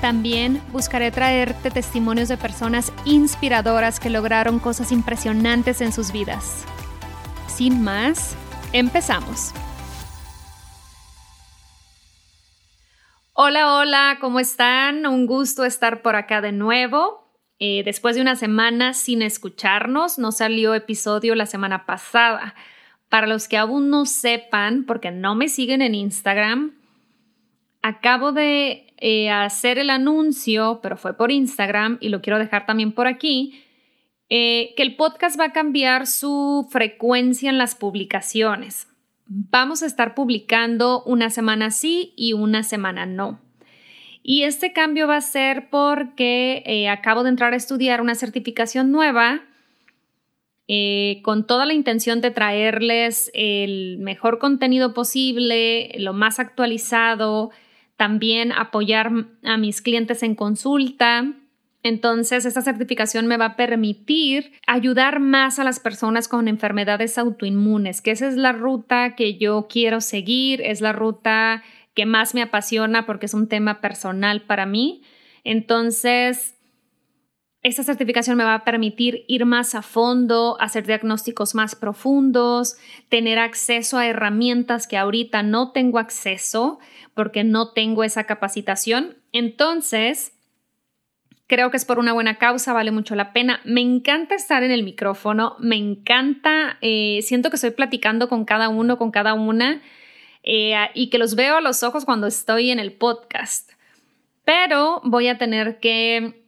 También buscaré traerte testimonios de personas inspiradoras que lograron cosas impresionantes en sus vidas. Sin más, empezamos. Hola, hola, ¿cómo están? Un gusto estar por acá de nuevo. Eh, después de una semana sin escucharnos, no salió episodio la semana pasada. Para los que aún no sepan, porque no me siguen en Instagram, acabo de eh, hacer el anuncio, pero fue por Instagram y lo quiero dejar también por aquí, eh, que el podcast va a cambiar su frecuencia en las publicaciones. Vamos a estar publicando una semana sí y una semana no. Y este cambio va a ser porque eh, acabo de entrar a estudiar una certificación nueva con toda la intención de traerles el mejor contenido posible, lo más actualizado, también apoyar a mis clientes en consulta. Entonces, esta certificación me va a permitir ayudar más a las personas con enfermedades autoinmunes, que esa es la ruta que yo quiero seguir, es la ruta que más me apasiona porque es un tema personal para mí. Entonces, esta certificación me va a permitir ir más a fondo, hacer diagnósticos más profundos, tener acceso a herramientas que ahorita no tengo acceso porque no tengo esa capacitación. Entonces, creo que es por una buena causa, vale mucho la pena. Me encanta estar en el micrófono, me encanta, eh, siento que estoy platicando con cada uno, con cada una, eh, y que los veo a los ojos cuando estoy en el podcast. Pero voy a tener que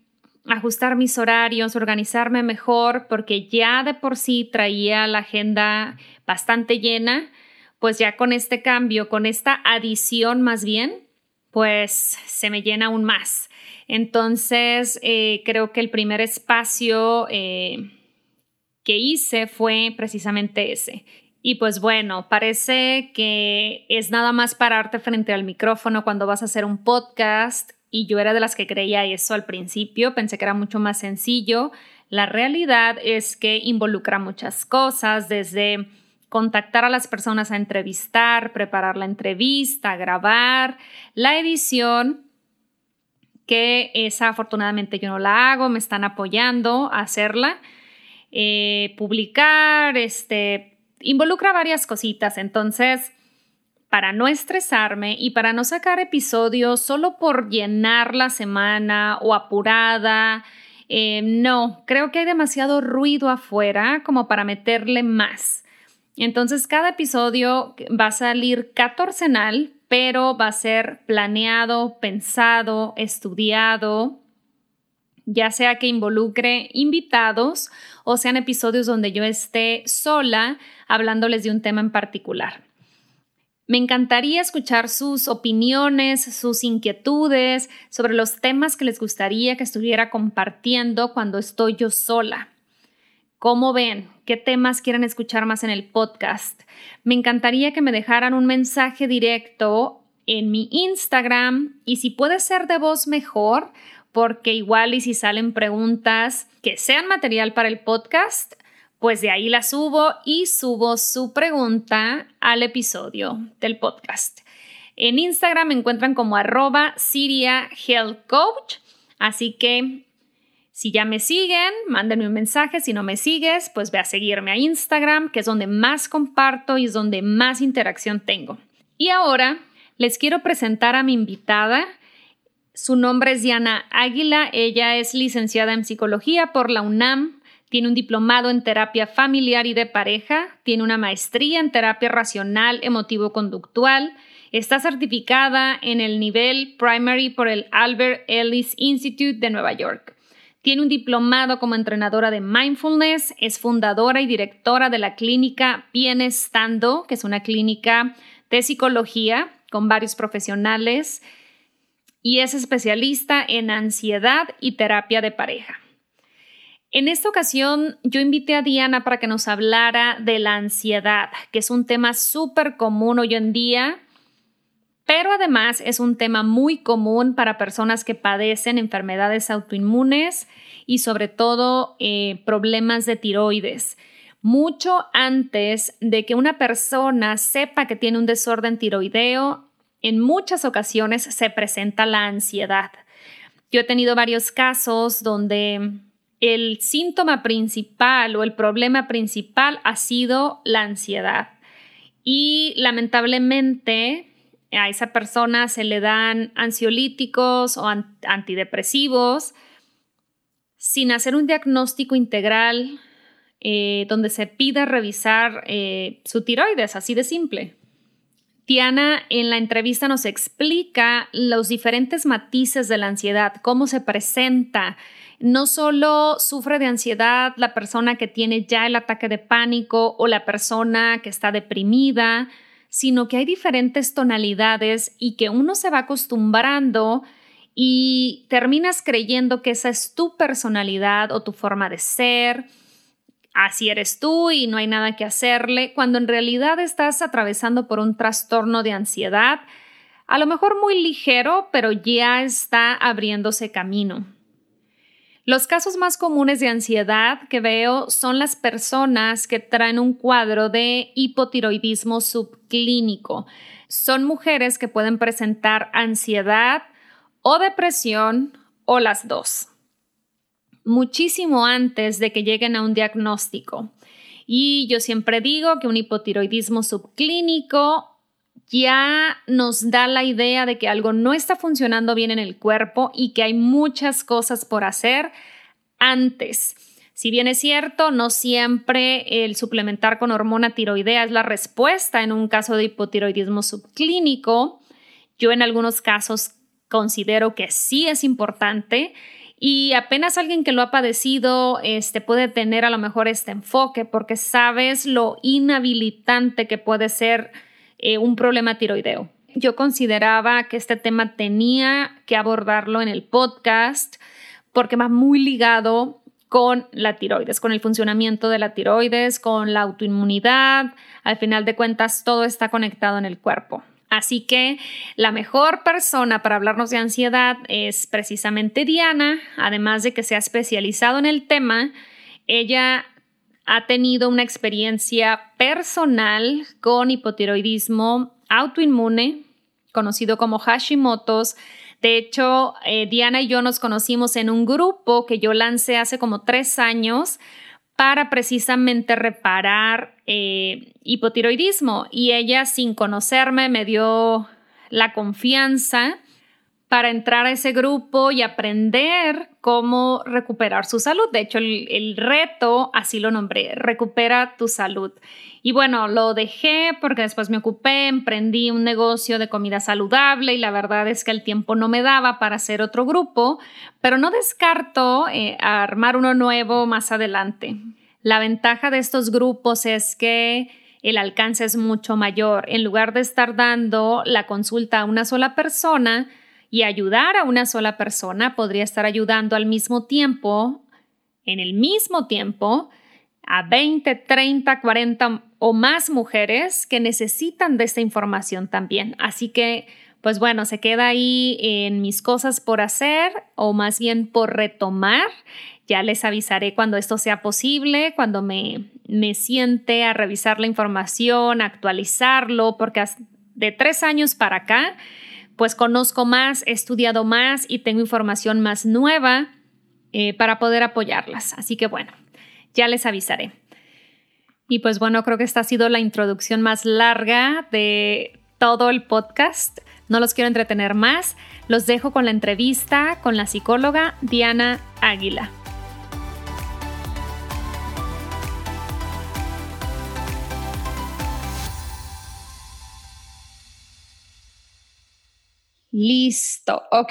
ajustar mis horarios, organizarme mejor, porque ya de por sí traía la agenda bastante llena pues ya con este cambio, con esta adición más bien, pues se me llena aún más. Entonces, eh, creo que el primer espacio eh, que hice fue precisamente ese. Y pues bueno, parece que es nada más pararte frente al micrófono cuando vas a hacer un podcast y yo era de las que creía eso al principio, pensé que era mucho más sencillo. La realidad es que involucra muchas cosas, desde contactar a las personas a entrevistar, preparar la entrevista, grabar, la edición, que esa afortunadamente yo no la hago, me están apoyando a hacerla, eh, publicar, este, involucra varias cositas, entonces para no estresarme y para no sacar episodios solo por llenar la semana o apurada, eh, no, creo que hay demasiado ruido afuera como para meterle más. Entonces, cada episodio va a salir catorcenal, pero va a ser planeado, pensado, estudiado, ya sea que involucre invitados o sean episodios donde yo esté sola hablándoles de un tema en particular. Me encantaría escuchar sus opiniones, sus inquietudes sobre los temas que les gustaría que estuviera compartiendo cuando estoy yo sola. ¿Cómo ven? ¿Qué temas quieren escuchar más en el podcast? Me encantaría que me dejaran un mensaje directo en mi Instagram y si puede ser de voz mejor, porque igual y si salen preguntas que sean material para el podcast, pues de ahí la subo y subo su pregunta al episodio del podcast. En Instagram me encuentran como arroba Siria Coach, así que si ya me siguen, mándenme un mensaje. Si no me sigues, pues ve a seguirme a Instagram, que es donde más comparto y es donde más interacción tengo. Y ahora les quiero presentar a mi invitada. Su nombre es Diana Águila. Ella es licenciada en psicología por la UNAM. Tiene un diplomado en terapia familiar y de pareja, tiene una maestría en terapia racional emotivo-conductual, está certificada en el nivel primary por el Albert Ellis Institute de Nueva York. Tiene un diplomado como entrenadora de mindfulness, es fundadora y directora de la clínica Bienestando, que es una clínica de psicología con varios profesionales y es especialista en ansiedad y terapia de pareja. En esta ocasión yo invité a Diana para que nos hablara de la ansiedad, que es un tema súper común hoy en día, pero además es un tema muy común para personas que padecen enfermedades autoinmunes y sobre todo eh, problemas de tiroides. Mucho antes de que una persona sepa que tiene un desorden tiroideo, en muchas ocasiones se presenta la ansiedad. Yo he tenido varios casos donde el síntoma principal o el problema principal ha sido la ansiedad. Y lamentablemente a esa persona se le dan ansiolíticos o antidepresivos sin hacer un diagnóstico integral eh, donde se pida revisar eh, su tiroides, así de simple. Tiana en la entrevista nos explica los diferentes matices de la ansiedad, cómo se presenta. No solo sufre de ansiedad la persona que tiene ya el ataque de pánico o la persona que está deprimida, sino que hay diferentes tonalidades y que uno se va acostumbrando y terminas creyendo que esa es tu personalidad o tu forma de ser así eres tú y no hay nada que hacerle, cuando en realidad estás atravesando por un trastorno de ansiedad, a lo mejor muy ligero, pero ya está abriéndose camino. Los casos más comunes de ansiedad que veo son las personas que traen un cuadro de hipotiroidismo subclínico. Son mujeres que pueden presentar ansiedad o depresión o las dos muchísimo antes de que lleguen a un diagnóstico. Y yo siempre digo que un hipotiroidismo subclínico ya nos da la idea de que algo no está funcionando bien en el cuerpo y que hay muchas cosas por hacer antes. Si bien es cierto, no siempre el suplementar con hormona tiroidea es la respuesta en un caso de hipotiroidismo subclínico, yo en algunos casos considero que sí es importante y apenas alguien que lo ha padecido este, puede tener a lo mejor este enfoque porque sabes lo inhabilitante que puede ser eh, un problema tiroideo. Yo consideraba que este tema tenía que abordarlo en el podcast porque va muy ligado con la tiroides, con el funcionamiento de la tiroides, con la autoinmunidad. Al final de cuentas, todo está conectado en el cuerpo. Así que la mejor persona para hablarnos de ansiedad es precisamente Diana, además de que se ha especializado en el tema, ella ha tenido una experiencia personal con hipotiroidismo autoinmune, conocido como Hashimoto's. De hecho, eh, Diana y yo nos conocimos en un grupo que yo lancé hace como tres años para precisamente reparar eh, hipotiroidismo y ella sin conocerme me dio la confianza para entrar a ese grupo y aprender cómo recuperar su salud. De hecho, el, reto, así lo nombré, recupera tu salud. Y bueno, lo dejé porque después me ocupé, emprendí un negocio de comida saludable y la verdad es que el tiempo no me daba para hacer otro grupo, pero no descarto eh, armar uno nuevo más adelante. La ventaja de estos grupos es que el alcance es mucho mayor. En lugar de estar dando la consulta a una sola persona, y ayudar a una sola persona podría estar ayudando al mismo tiempo, en el mismo tiempo, a 20, 30, 40 o más mujeres que necesitan de esta información también. Así que, pues bueno, se queda ahí en mis cosas por hacer o más bien por retomar. Ya les avisaré cuando esto sea posible, cuando me, me siente a revisar la información, actualizarlo, porque de tres años para acá pues conozco más, he estudiado más y tengo información más nueva eh, para poder apoyarlas. Así que bueno, ya les avisaré. Y pues bueno, creo que esta ha sido la introducción más larga de todo el podcast. No los quiero entretener más. Los dejo con la entrevista con la psicóloga Diana Águila. Listo, ok.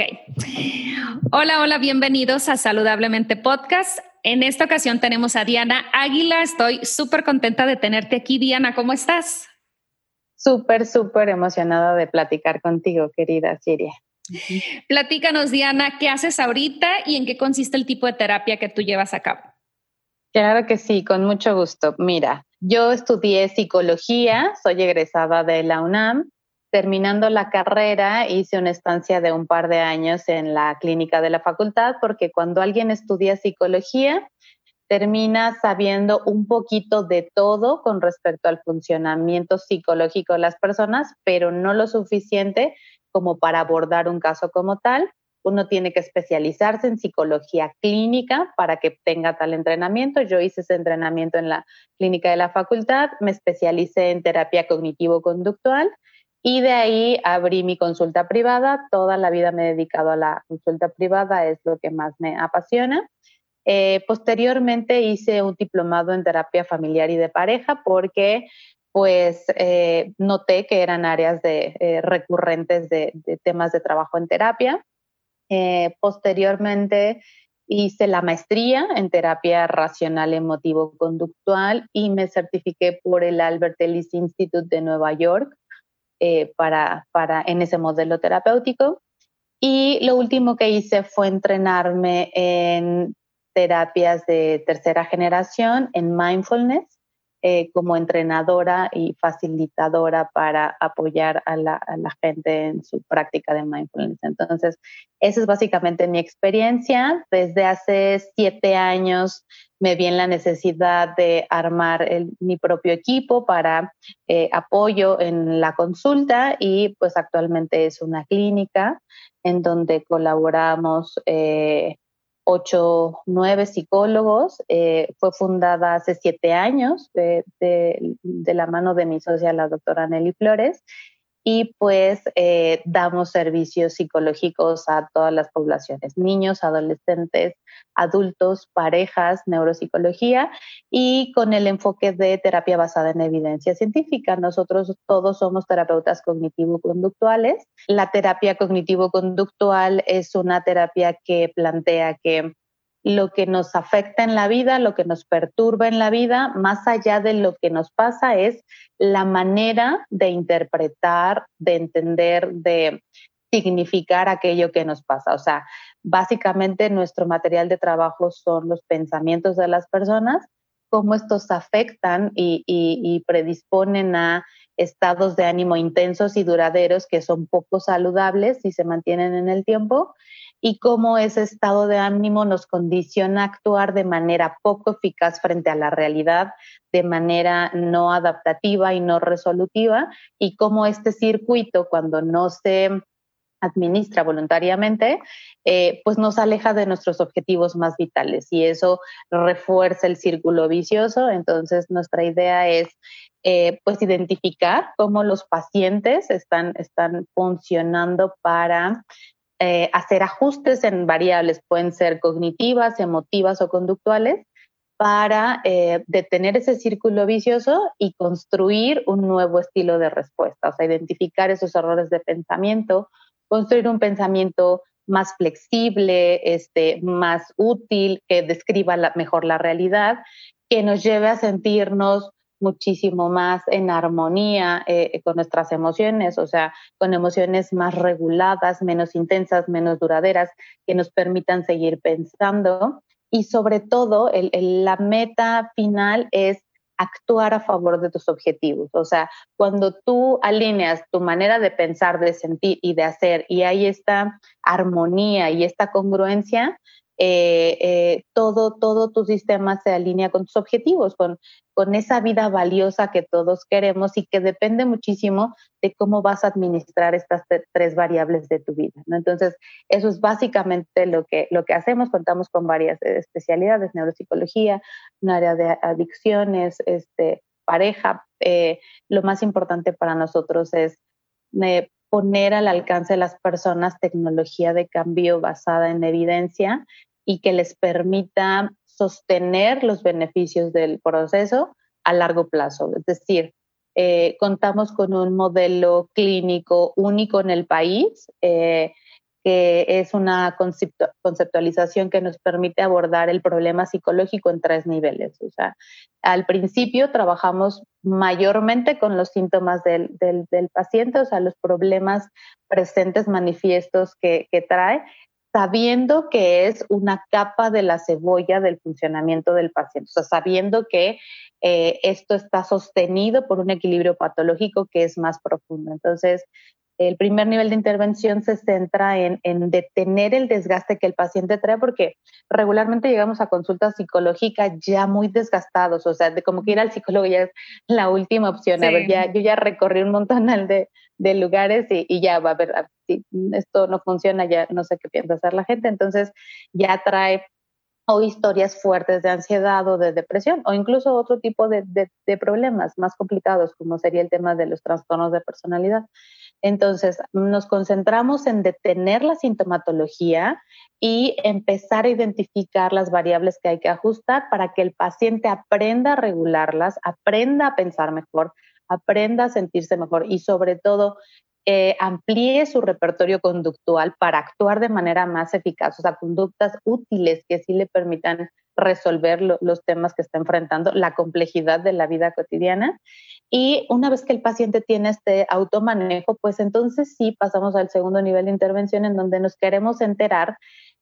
Hola, hola, bienvenidos a Saludablemente Podcast. En esta ocasión tenemos a Diana Águila. Estoy súper contenta de tenerte aquí. Diana, ¿cómo estás? Súper, súper emocionada de platicar contigo, querida Siria. Platícanos, Diana, ¿qué haces ahorita y en qué consiste el tipo de terapia que tú llevas a cabo? Claro que sí, con mucho gusto. Mira, yo estudié psicología, soy egresada de la UNAM. Terminando la carrera, hice una estancia de un par de años en la clínica de la facultad, porque cuando alguien estudia psicología, termina sabiendo un poquito de todo con respecto al funcionamiento psicológico de las personas, pero no lo suficiente como para abordar un caso como tal uno tiene que especializarse en psicología clínica para que tenga tal entrenamiento. Yo hice ese entrenamiento en la clínica de la facultad, me especialicé en terapia cognitivo-conductual y de ahí abrí mi consulta privada. Toda la vida me he dedicado a la consulta privada, es lo que más me apasiona. Eh, posteriormente hice un diplomado en terapia familiar y de pareja porque pues eh, noté que eran áreas de, eh, recurrentes de, temas de trabajo en terapia. Posteriormente hice la maestría en terapia racional emotivo-conductual y me certifiqué por el Albert Ellis Institute de Nueva York eh, para, para, en ese modelo terapéutico. Y lo último que hice fue entrenarme en terapias de tercera generación, en mindfulness, eh, como entrenadora y facilitadora para apoyar a la, gente en su práctica de mindfulness. Entonces, esa es básicamente mi experiencia. Desde hace siete años me vi en la necesidad de armar mi propio equipo para eh, apoyo en la consulta y pues actualmente es una clínica en donde colaboramos eh, ocho, nueve psicólogos. Eh, fue fundada hace siete años de, la mano de mi socia, la doctora Nelly Flores, y pues eh, damos servicios psicológicos a todas las poblaciones, niños, adolescentes, adultos, parejas, neuropsicología y con el enfoque de terapia basada en evidencia científica. Nosotros todos somos terapeutas cognitivo-conductuales. La terapia cognitivo-conductual es una terapia que plantea que lo que nos afecta en la vida, lo que nos perturba en la vida, más allá de lo que nos pasa, es la manera de interpretar, de entender, de significar aquello que nos pasa. O sea, básicamente nuestro material de trabajo son los pensamientos de las personas, cómo estos afectan y, predisponen a estados de ánimo intensos y duraderos que son poco saludables y se mantienen en el tiempo y cómo ese estado de ánimo nos condiciona a actuar de manera poco eficaz frente a la realidad, de manera no adaptativa y no resolutiva, y cómo este circuito, cuando no se administra voluntariamente, eh, pues nos aleja de nuestros objetivos más vitales y eso refuerza el círculo vicioso. Entonces, nuestra idea es eh, pues identificar cómo los pacientes están, están funcionando para eh, hacer ajustes en variables, pueden ser cognitivas, emotivas o conductuales, para eh, detener ese círculo vicioso y construir un nuevo estilo de respuesta, o sea, identificar esos errores de pensamiento, construir un pensamiento más flexible, este, más útil, que describa mejor la realidad, que nos lleve a sentirnos muchísimo más en armonía eh, con nuestras emociones, o sea, con emociones más reguladas, menos intensas, menos duraderas, que nos permitan seguir pensando. Y sobre todo, la meta final es actuar a favor de tus objetivos. O sea, cuando tú alineas tu manera de pensar, de sentir y de hacer, y hay esta armonía y esta congruencia, eh, eh, todo, todo tu sistema se alinea con tus objetivos, con, con esa vida valiosa que todos queremos y que depende muchísimo de cómo vas a administrar estas tres variables de tu vida. ¿no? Entonces, eso es básicamente lo que, lo que hacemos. Contamos con varias especialidades, neuropsicología, un área de adicciones, este, pareja. Eh, lo más importante para nosotros es poner al alcance de las personas tecnología de cambio basada en evidencia y que les permita sostener los beneficios del proceso a largo plazo. Es decir, eh, contamos con un modelo clínico único en el país, eh, que es una conceptualización que nos permite abordar el problema psicológico en tres niveles. O sea, al principio trabajamos mayormente con los síntomas del, paciente, o sea, los problemas presentes, manifiestos que, que trae, sabiendo que es una capa de la cebolla del funcionamiento del paciente, o sea, sabiendo que eh, esto está sostenido por un equilibrio patológico que es más profundo. Entonces, el primer nivel de intervención se centra en, detener el desgaste que el paciente trae, porque regularmente llegamos a consultas psicológicas ya muy desgastados, o sea, de como que ir al psicólogo ya es la última opción. A ver, ya, yo ya recorrí un montón de, de lugares y, y, ya va a ver, ah, si esto no funciona, ya no sé qué piensa hacer la gente. Entonces, ya trae o historias fuertes de ansiedad o de depresión o incluso otro tipo de, problemas más complicados como sería el tema de los trastornos de personalidad. Entonces, nos concentramos en detener la sintomatología y empezar a identificar las variables que hay que ajustar para que el paciente aprenda a regularlas, aprenda a pensar mejor, aprenda a sentirse mejor y sobre todo eh, amplíe su repertorio conductual para actuar de manera más eficaz, o sea, conductas útiles que sí le permitan resolver los temas que está enfrentando, la complejidad de la vida cotidiana. Y una vez que el paciente tiene este automanejo, pues entonces sí pasamos al segundo nivel de intervención en donde nos queremos enterar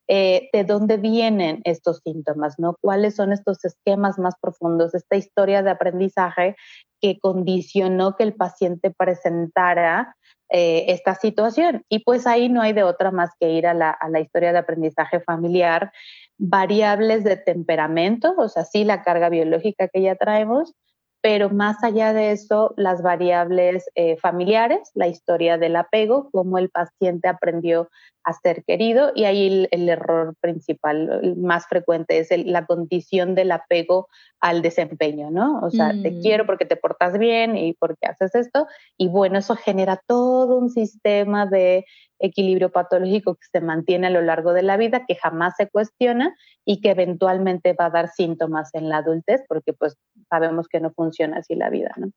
eh, de dónde vienen estos síntomas, ¿no? ¿Cuáles son estos esquemas más profundos, esta historia de aprendizaje que condicionó que el paciente presentara eh, esta situación. Y pues ahí no hay de otra más que ir a la, a la historia de aprendizaje familiar, variables de temperamento, o sea, sí la carga biológica que ya traemos, pero más allá de eso, las variables eh, familiares, la historia del apego, cómo el paciente aprendió a ser querido y ahí el, error principal, más frecuente, es la condición del apego al desempeño, ¿no? O sea, te mm. quiero porque te portas bien y porque haces esto y bueno, eso genera todo un sistema de equilibrio patológico que se mantiene a lo largo de la vida, que jamás se cuestiona y que eventualmente va a dar síntomas en la adultez, porque pues sabemos que no funciona así la vida, ¿no?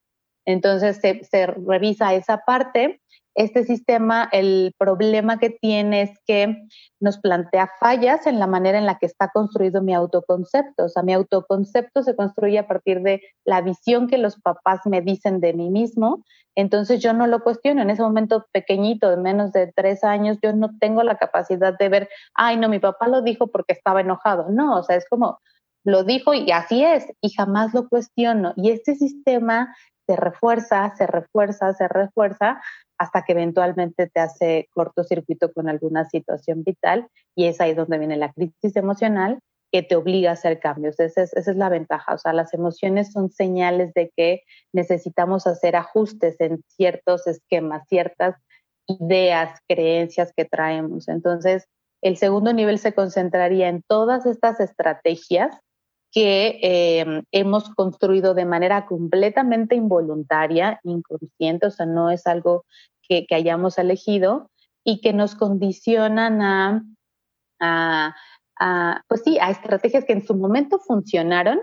Entonces se, se revisa esa parte este sistema, el problema que tiene es que nos plantea fallas en la manera en la que está construido mi autoconcepto. O sea, mi autoconcepto se construye a partir de la visión que los papás me dicen de mí mismo. Entonces yo no lo cuestiono. En ese momento pequeñito, de menos de tres años, yo no tengo la capacidad de ver, ay, no, mi papá lo dijo porque estaba enojado. No, o sea, es como, lo dijo y así es, y jamás lo cuestiono. Y este sistema se refuerza, se refuerza, se refuerza hasta que eventualmente te hace cortocircuito con alguna situación vital y es ahí donde viene la crisis emocional que te obliga a hacer cambios. Esa es, esa es la ventaja. O sea, las emociones son señales de que necesitamos hacer ajustes en ciertos esquemas, ciertas ideas, creencias que traemos. Entonces, el segundo nivel se concentraría en todas estas estrategias que em, hemos construido de manera completamente involuntaria, inconsciente, o sea, no es algo que, hayamos elegido y que nos condicionan a, a, pues sí, a estrategias que en su momento funcionaron,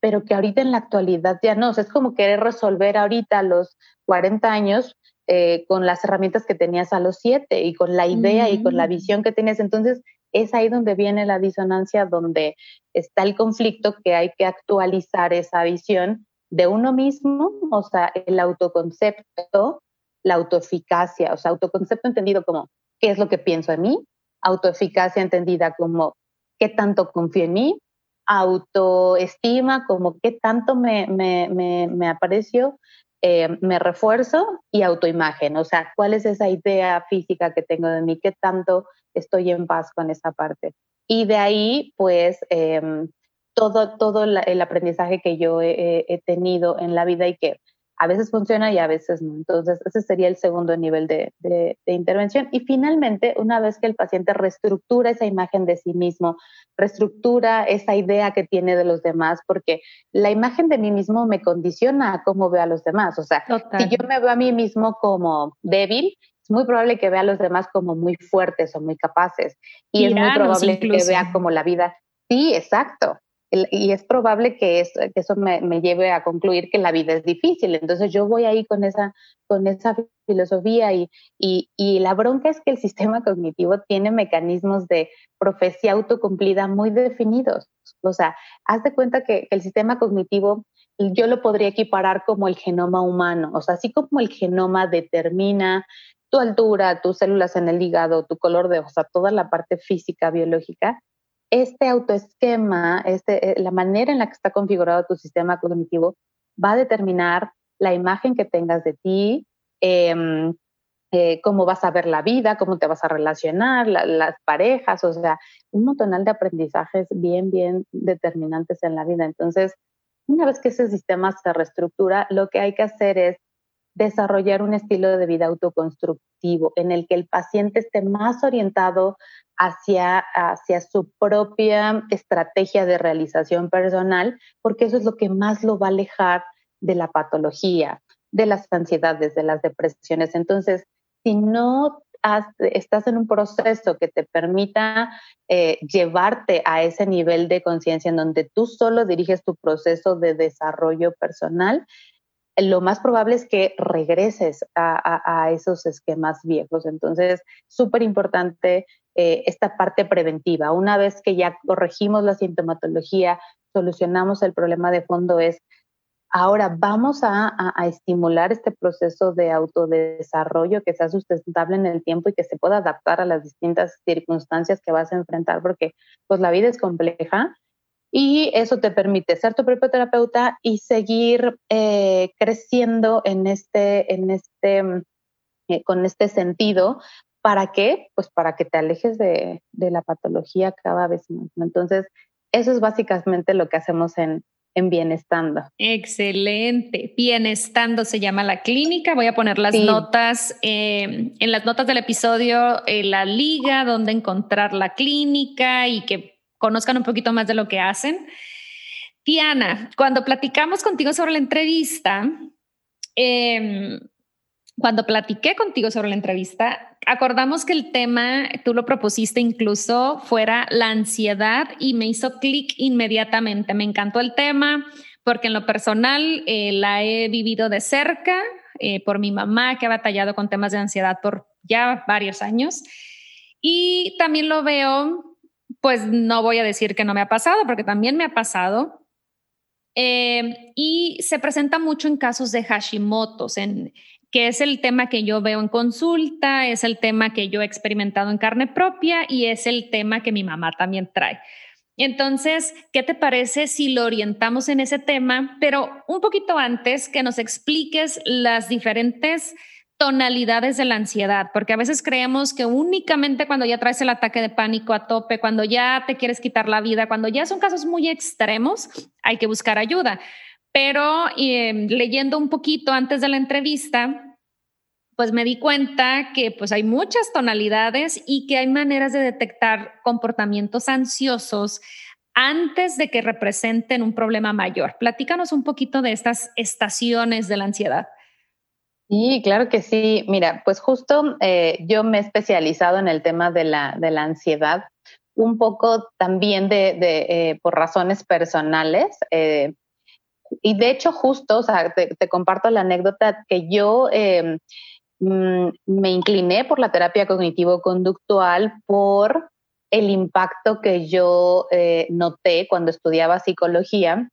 pero que ahorita en la actualidad ya no. O sea, es como querer resolver ahorita a los 40 años eh, con las herramientas que tenías a los 7 y con la idea y con la visión que tenías. Entonces, es ahí donde viene la disonancia, donde está el conflicto que hay que actualizar esa visión de uno mismo, o sea, el autoconcepto, la autoeficacia, o sea, autoconcepto entendido como qué es lo que pienso en mí, autoeficacia entendida como qué tanto confío en mí, autoestima como qué tanto me, me, me, me aprecio, eh, me refuerzo y autoimagen, o sea, cuál es esa idea física que tengo de mí, qué tanto estoy en paz con esa parte. Y de ahí, pues, em, todo, todo el aprendizaje que yo he, tenido en la vida y que a veces funciona y a veces no. Entonces, ese sería el segundo nivel de, de, intervención. Y finalmente, una vez que el paciente reestructura esa imagen de sí mismo, reestructura esa idea que tiene de los demás, porque la imagen de mí mismo me condiciona a cómo veo a los demás. O sea, si yo me veo a mí mismo como débil, es muy probable que vea a los demás como muy fuertes o muy capaces. Y es muy probable que vea como la vida. Sí, exacto. y es probable que, eso me, lleve a concluir que la vida es difícil. Entonces yo voy ahí con esa, con esa filosofía y, y, la bronca es que el sistema cognitivo tiene mecanismos de profecía autocumplida muy definidos. O sea, haz de cuenta que el sistema cognitivo yo lo podría equiparar como el genoma humano. O sea, así como el genoma determina tu altura, tus células en el hígado, tu color de, o toda la parte física, biológica, este autoesquema, este, eh, la manera en la que está configurado tu sistema cognitivo va a determinar la imagen que tengas de ti, em, eh, cómo vas a ver la vida, cómo te vas a relacionar, las parejas, o sea, un montonal de aprendizajes bien, bien determinantes en la vida. Entonces, una vez que ese sistema se reestructura, lo que hay que hacer es desarrollar un estilo de vida autoconstructivo en el que el paciente esté más orientado hacia, hacia su propia estrategia de realización personal, porque eso es lo que más lo va a alejar de la patología, de las ansiedades, de las depresiones. Entonces, si no estás en un proceso que te permita eh, llevarte a ese nivel de conciencia en donde tú solo diriges tu proceso de desarrollo personal, lo más probable es que regreses a, esos esquemas viejos. Entonces, súper importante eh, esta parte preventiva. Una vez que ya corregimos la sintomatología, solucionamos el problema de fondo, es ahora vamos a, estimular este proceso de autodesarrollo que sea sustentable en el tiempo y que se pueda adaptar a las distintas circunstancias que vas a enfrentar, porque pues la vida es compleja y eso te permite ser tu propio terapeuta y seguir eh, creciendo en este, en este, eh, con este sentido. ¿Para qué? Pues para que te alejes de, la patología cada vez más. Entonces, eso es básicamente lo que hacemos en, en Bienestando. Excelente. Bienestando se llama la clínica. Voy a poner las notas, eh, en las notas del episodio, la liga, donde encontrar la clínica y que conozcan un poquito más de lo que hacen. Tiana, cuando platicamos contigo sobre la entrevista, em, cuando platiqué contigo sobre la entrevista, acordamos que el tema, tú lo propusiste incluso, fuera la ansiedad y me hizo clic inmediatamente. Me encantó el tema porque en lo personal eh, la he vivido de cerca eh, por mi mamá que ha batallado con temas de ansiedad por ya varios años. Y también lo veo pues no voy a decir que no me ha pasado, porque también me ha pasado. Eh, y se presenta mucho en casos de Hashimoto's, en, que es el tema que yo veo en consulta, es el tema que yo he experimentado en carne propia y es el tema que mi mamá también trae. Entonces, ¿qué te parece si lo orientamos en ese tema? Pero un poquito antes que nos expliques las diferentes tonalidades de la ansiedad, porque a veces creemos que únicamente cuando ya traes el ataque de pánico a tope, cuando ya te quieres quitar la vida, cuando ya son casos muy extremos, hay que buscar ayuda. Pero em, leyendo un poquito antes de la entrevista, pues me di cuenta que pues hay muchas tonalidades y que hay maneras de detectar comportamientos ansiosos antes de que representen un problema mayor. Platícanos un poquito de estas estaciones de la ansiedad. Sí, claro que sí. Mira, pues justo eh, yo me he especializado en el tema de la, de la ansiedad, un poco también de, eh, por razones personales. Eh, y de hecho, justo, o sea, te, comparto la anécdota que yo mm, me incliné por la terapia cognitivo-conductual por el impacto que yo noté cuando estudiaba psicología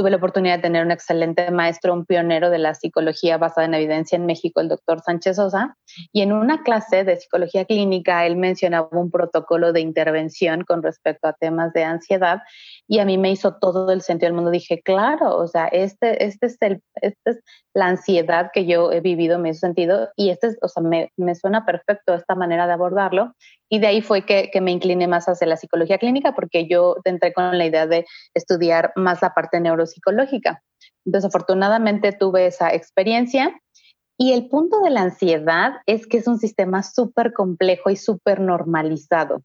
tuve la oportunidad de tener un excelente maestro, un pionero de la psicología basada en evidencia en México, el doctor Sánchez Sosa, y en una clase de psicología clínica él mencionaba un protocolo de intervención con respecto a temas de ansiedad y a mí me hizo todo el sentido del mundo. Dije, claro, o sea, este, este, es, el, este es la ansiedad que yo he vivido, me hizo sentido y este es, o sea, me, me suena perfecto esta manera de abordarlo y de ahí fue que, que, me incliné más hacia la psicología clínica porque yo entré con la idea de estudiar más la parte neuropsicológica. Entonces, afortunadamente tuve esa experiencia. Y el punto de la ansiedad es que es un sistema súper complejo y súper normalizado.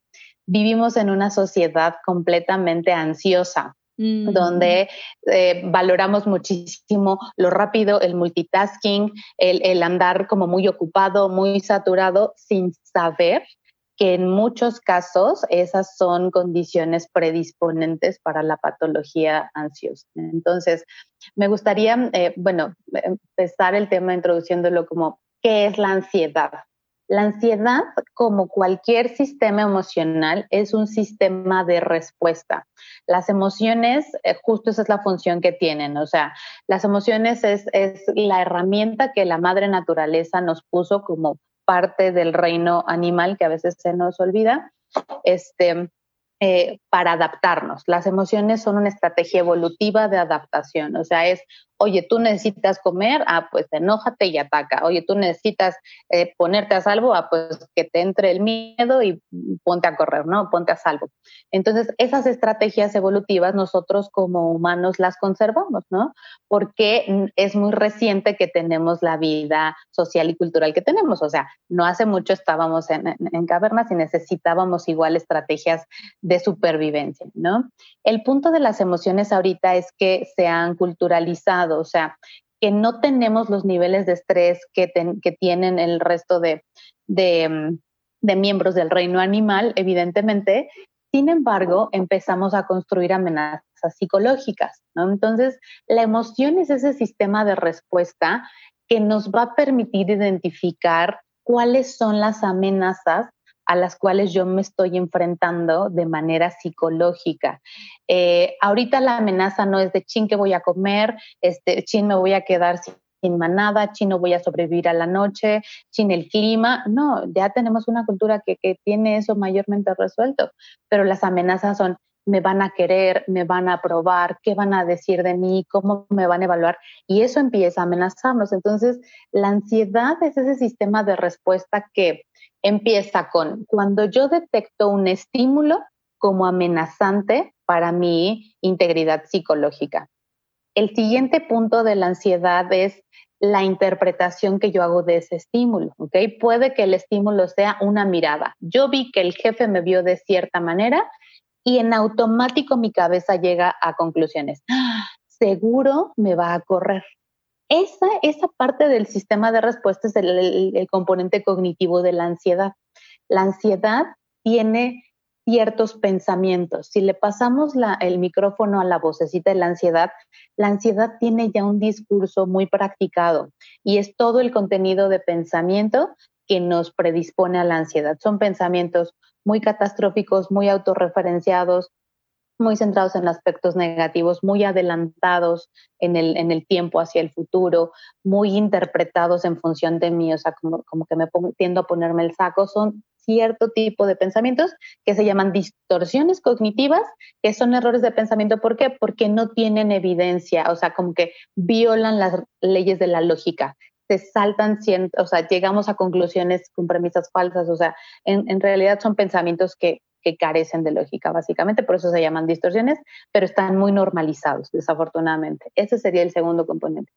Vivimos en una sociedad completamente ansiosa, mm. donde eh, valoramos muchísimo lo rápido, el multitasking, el, el andar como muy ocupado, muy saturado, sin saber que en muchos casos esas son condiciones predisponentes para la patología ansiosa. Entonces, me gustaría, eh, bueno, empezar el tema introduciéndolo como, ¿qué es la ansiedad? La ansiedad, como cualquier sistema emocional, es un sistema de respuesta. Las emociones, eh, justo esa es la función que tienen. O sea, las emociones es, es la herramienta que la madre naturaleza nos puso como parte del reino animal que a veces se nos olvida. Este, eh, para adaptarnos. Las emociones son una estrategia evolutiva de adaptación, o sea, es Oye, tú necesitas comer, ah, pues enójate y ataca. Oye, tú necesitas eh, ponerte a salvo, ah, pues que te entre el miedo y ponte a correr, ¿no? Ponte a salvo. Entonces, esas estrategias evolutivas nosotros como humanos las conservamos, ¿no? Porque es muy reciente que tenemos la vida social y cultural que tenemos. O sea, no hace mucho estábamos en, en cavernas y necesitábamos igual estrategias de supervivencia, ¿no? El punto de las emociones ahorita es que se han culturalizado o sea, que no tenemos los niveles de estrés que, tienen el resto de, mm, de, miembros del reino animal, evidentemente. Sin embargo, empezamos a construir amenazas psicológicas. Entonces, la emoción es ese sistema de respuesta que nos va a permitir identificar cuáles son las amenazas a las cuales yo me estoy enfrentando de manera psicológica. Eh, ahorita la amenaza no es de chin que voy a comer, este, chin me voy a quedar sin, manada, chin no voy a sobrevivir a la noche, chin el clima. No, ya tenemos una cultura que, que tiene eso mayormente resuelto, pero las amenazas son me van a querer, me van a probar, qué van a decir de mí, cómo me van a evaluar. Y eso empieza a amenazarnos. Entonces, la ansiedad es ese sistema de respuesta que empieza con cuando yo detecto un estímulo como amenazante para mi integridad psicológica. El siguiente punto de la ansiedad es la interpretación que yo hago de ese estímulo. Puede que el estímulo sea una mirada. Yo vi que el jefe me vio de cierta manera y en automático mi cabeza llega a conclusiones. ¡Ah! Seguro me va a correr. Esa, esa parte del sistema de respuesta es el, componente cognitivo de la ansiedad. La ansiedad tiene ciertos pensamientos. Si le pasamos el micrófono a la vocecita de la ansiedad, la ansiedad tiene ya un discurso muy practicado y es todo el contenido de pensamiento que nos predispone a la ansiedad. Son pensamientos muy catastróficos, muy autorreferenciados, muy centrados en aspectos negativos, muy adelantados en el, en el tiempo hacia el futuro, muy interpretados en función de mí, o sea, como, como que me tiendo a ponerme el saco, son cierto tipo de pensamientos que se llaman distorsiones cognitivas, que son errores de pensamiento. ¿Por qué? Porque no tienen evidencia, o sea, como que violan las leyes de la lógica se saltan, o sea, llegamos a conclusiones con premisas falsas, o sea, en, en realidad son pensamientos que que carecen de lógica, básicamente, por eso se llaman distorsiones, pero están muy normalizados, desafortunadamente. Ese sería el segundo componente.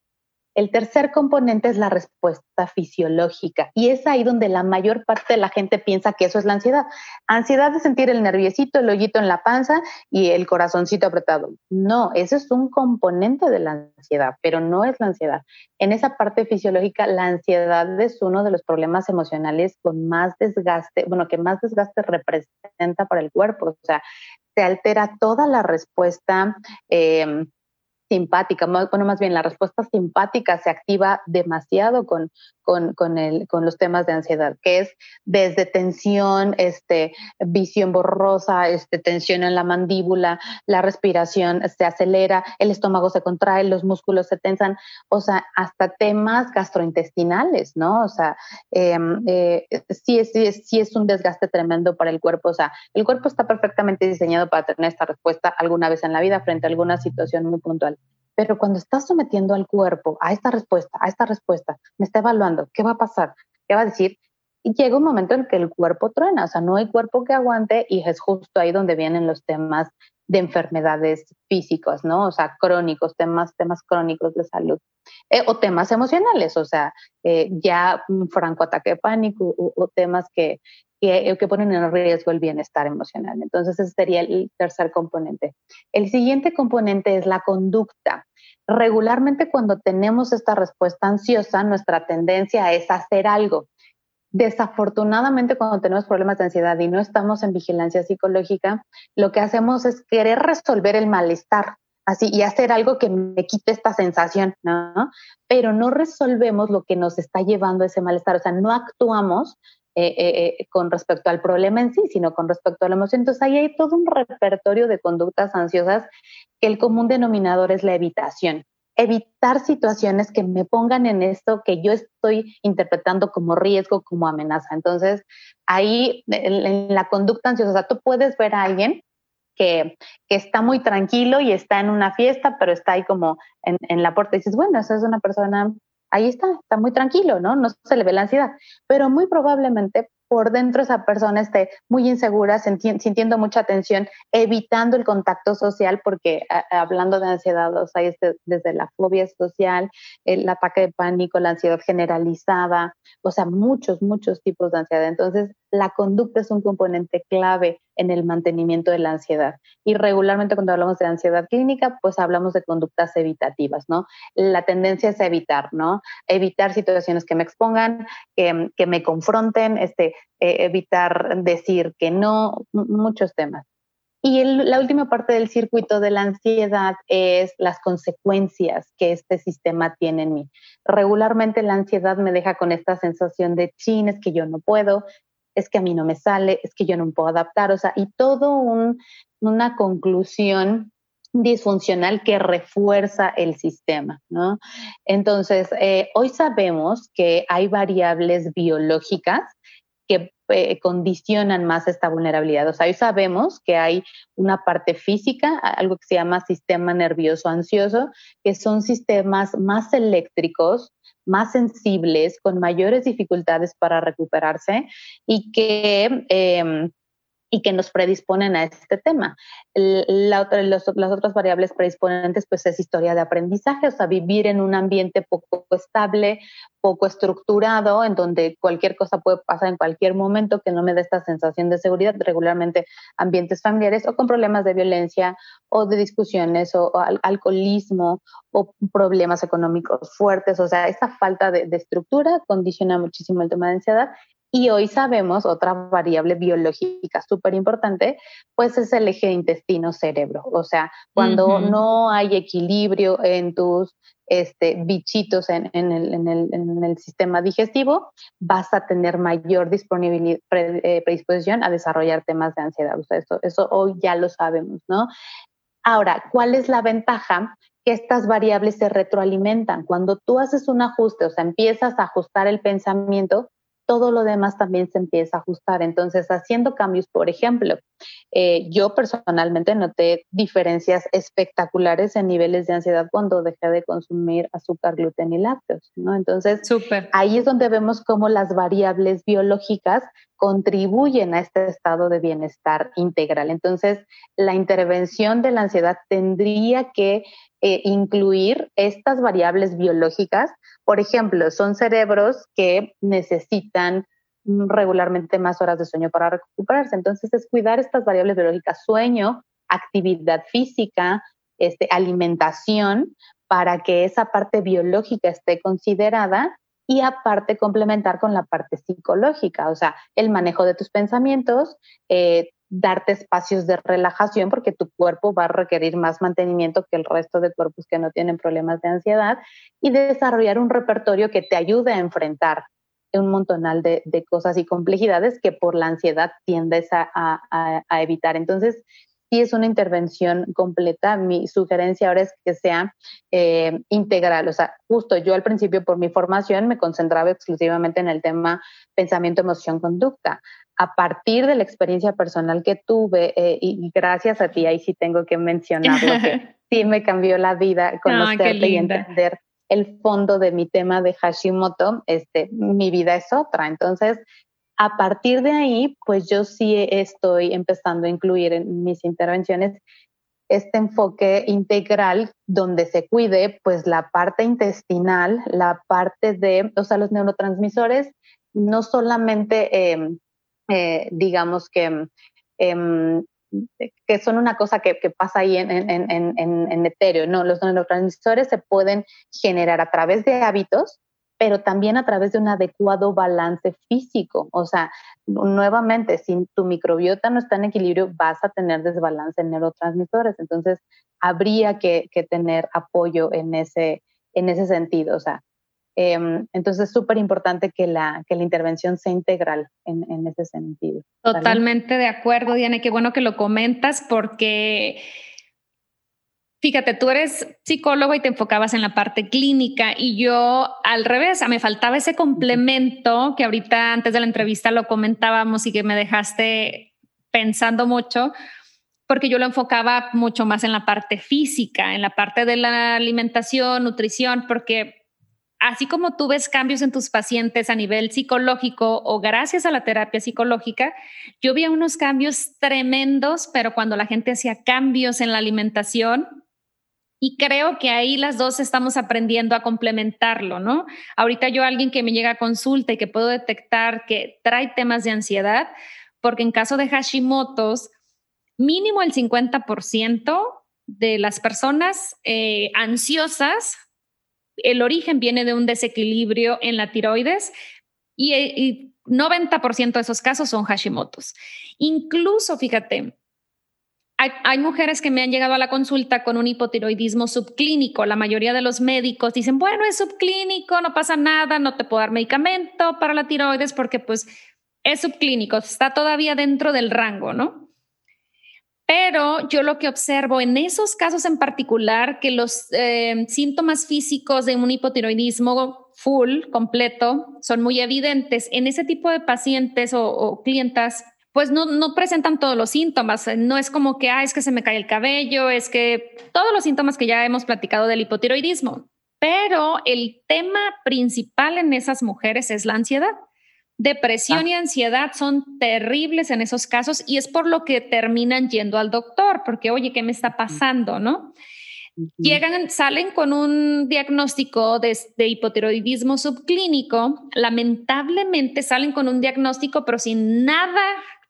El tercer componente es la respuesta fisiológica y es ahí donde la mayor parte de la gente piensa que eso es la ansiedad. Ansiedad es sentir el nerviosito, el hoyito en la panza y el corazoncito apretado. No, ese es un componente de la ansiedad, pero no es la ansiedad. En esa parte fisiológica, la ansiedad es uno de los problemas emocionales con más desgaste, bueno, que más desgaste representa para el cuerpo. O sea, se altera toda la respuesta. Eh, simpática, bueno, más bien la respuesta simpática se activa demasiado con, con, con, el, con los temas de ansiedad, que es desde tensión, este, visión borrosa, este, tensión en la mandíbula, la respiración se acelera, el estómago se contrae, los músculos se tensan, o sea, hasta temas gastrointestinales, ¿no? O sea, em, eh, sí, es, sí, sí es un desgaste tremendo para el cuerpo, o sea, el cuerpo está perfectamente diseñado para tener esta respuesta alguna vez en la vida frente a alguna situación muy puntual. Pero cuando estás sometiendo al cuerpo a esta respuesta, a esta respuesta, me está evaluando, ¿qué va a pasar? ¿Qué va a decir? Y llega un momento en que el cuerpo truena, o sea, no hay cuerpo que aguante y es justo ahí donde vienen los temas de enfermedades físicas, ¿no? O sea, crónicos, temas, temas crónicos de salud. Eh, o temas emocionales, o sea, eh, ya un franco ataque de pánico o, temas que, que, ponen en riesgo el bienestar emocional. Entonces, ese sería el tercer componente. El siguiente componente es la conducta. Regularmente cuando tenemos esta respuesta ansiosa, nuestra tendencia es hacer algo. Desafortunadamente, cuando tenemos problemas de ansiedad y no estamos en vigilancia psicológica, lo que hacemos es querer resolver el malestar, así, y hacer algo que me quite esta sensación, ¿no? Pero no resolvemos lo que nos está llevando a ese malestar, o sea, no actuamos eh, eh, eh, con respecto al problema en sí, sino con respecto a la emoción. Entonces ahí hay todo un repertorio de conductas ansiosas que el común denominador es la evitación. Evitar situaciones que me pongan en esto que yo estoy interpretando como riesgo, como amenaza. Entonces, ahí en, la conducta ansiosa, tú puedes ver a alguien que, que, está muy tranquilo y está en una fiesta, pero está ahí como en, en la puerta y dices, bueno, esa es una persona ahí está, está muy tranquilo, ¿no? No se le ve la ansiedad, pero muy probablemente por dentro esa persona esté muy insegura, sintiendo mucha tensión, evitando el contacto social, porque hablando de ansiedad, o sea, este, desde la fobia social, el ataque de pánico, la ansiedad generalizada, o sea, muchos, muchos tipos de ansiedad. Entonces, la conducta es un componente clave en el mantenimiento de la ansiedad. Y regularmente cuando hablamos de ansiedad clínica, pues hablamos de conductas evitativas, ¿no? La tendencia es evitar, ¿no? Evitar situaciones que me expongan, que, me confronten, este, eh, evitar decir que no, muchos temas. Y la última parte del circuito de la ansiedad es las consecuencias que este sistema tiene en mí. Regularmente la ansiedad me deja con esta sensación de chin, es que yo no puedo, es que a mí no me sale, es que yo no puedo adaptar, o sea, y todo un, una conclusión disfuncional que refuerza el sistema, ¿no? Entonces, eh, hoy sabemos que hay variables biológicas que eh, condicionan más esta vulnerabilidad. O sea, hoy sabemos que hay una parte física, algo que se llama sistema nervioso ansioso, que son sistemas más eléctricos, más sensibles, con mayores dificultades para recuperarse y que em, y que nos predisponen a este tema. Las otras variables predisponentes, pues es historia de aprendizaje, o sea, vivir en un ambiente poco estable, poco estructurado, en donde cualquier cosa puede pasar en cualquier momento que no me dé esta sensación de seguridad, regularmente ambientes familiares o con problemas de violencia o de discusiones o, alcoholismo o problemas económicos fuertes, o sea, esa falta de, de estructura condiciona muchísimo el tema de ansiedad y hoy sabemos otra variable biológica súper importante, pues es el eje intestino-cerebro. O sea, cuando no hay equilibrio en tus este, bichitos en, el, en, el, en, el, sistema digestivo, vas a tener mayor disponibilidad, eh, predisposición a desarrollar temas de ansiedad. O sea, eso, eso hoy ya lo sabemos, ¿no? Ahora, ¿cuál es la ventaja? Que estas variables se retroalimentan. Cuando tú haces un ajuste, o sea, empiezas a ajustar el pensamiento, todo lo demás también se empieza a ajustar. Entonces, haciendo cambios, por ejemplo, eh, yo personalmente noté diferencias espectaculares en niveles de ansiedad cuando dejé de consumir azúcar, gluten y lácteos, ¿no? Entonces, ahí es donde vemos cómo las variables biológicas contribuyen a este estado de bienestar integral. Entonces, la intervención de la ansiedad tendría que eh, incluir estas variables biológicas. Por ejemplo, son cerebros que necesitan regularmente más horas de sueño para recuperarse. Entonces, es cuidar estas variables biológicas, sueño, actividad física, este, alimentación, para que esa parte biológica esté considerada y aparte complementar con la parte psicológica, o sea, el manejo de tus pensamientos, eh, darte espacios de relajación porque tu cuerpo va a requerir más mantenimiento que el resto de cuerpos que no tienen problemas de ansiedad y desarrollar un repertorio que te ayude a enfrentar un montonal de, cosas y complejidades que por la ansiedad tiendes a, evitar. Entonces, sí es una intervención completa. Mi sugerencia ahora es que sea eh, integral. O sea, justo yo al principio por mi formación me concentraba exclusivamente en el tema pensamiento, emoción, conducta a partir de la experiencia personal que tuve, eh, y gracias a ti, ahí sí tengo que mencionarlo, que sí me cambió la vida conocerte y entender el fondo de mi tema de Hashimoto, este, mi vida es otra. Entonces, a partir de ahí, pues yo sí estoy empezando a incluir en mis intervenciones este enfoque integral donde se cuide pues la parte intestinal, la parte de, o sea, los neurotransmisores, no solamente eh, eh, digamos que, em, que son una cosa que, pasa ahí en, en, en, en, etéreo. No, los neurotransmisores se pueden generar a través de hábitos pero también a través de un adecuado balance físico. O sea, nuevamente, si tu microbiota no está en equilibrio, vas a tener desbalance en neurotransmisores. Entonces, habría que, tener apoyo en ese, en ese sentido. O sea, em, entonces es súper importante que la, que la intervención sea integral en, en ese sentido. Totalmente de acuerdo, Diana. Qué bueno que lo comentas porque Fíjate, tú eres psicólogo y te enfocabas en la parte clínica y yo al revés, me faltaba ese complemento que ahorita antes de la entrevista lo comentábamos y que me dejaste pensando mucho, porque yo lo enfocaba mucho más en la parte física, en la parte de la alimentación, nutrición, porque así como tú ves cambios en tus pacientes a nivel psicológico o gracias a la terapia psicológica, yo vi unos cambios tremendos, pero cuando la gente hacía cambios en la alimentación, y creo que ahí las dos estamos aprendiendo a complementarlo, ¿no? Ahorita yo alguien que me llega a consulta y que puedo detectar que trae temas de ansiedad, porque en caso de Hashimoto's, mínimo el 50% de las personas eh, ansiosas, el origen viene de un desequilibrio en la tiroides y, y 90% de esos casos son Hashimoto's. Incluso, fíjate, hay, mujeres que me han llegado a la consulta con un hipotiroidismo subclínico. La mayoría de los médicos dicen, bueno, es subclínico, no pasa nada, no te puedo dar medicamento para la tiroides porque pues es subclínico, está todavía dentro del rango, ¿no? Pero yo lo que observo en esos casos en particular, que los eh, síntomas físicos de un hipotiroidismo full, completo, son muy evidentes en ese tipo de pacientes o, o clientas pues no, no presentan todos los síntomas. No es como que, ah, es que se me cae el cabello, es que todos los síntomas que ya hemos platicado del hipotiroidismo. Pero el tema principal en esas mujeres es la ansiedad. Depresión y ansiedad son terribles en esos casos y es por lo que terminan yendo al doctor, porque, oye, ¿qué me está pasando? ¿No? Llegan, salen con un diagnóstico de, de, hipotiroidismo subclínico. Lamentablemente salen con un diagnóstico, pero sin nada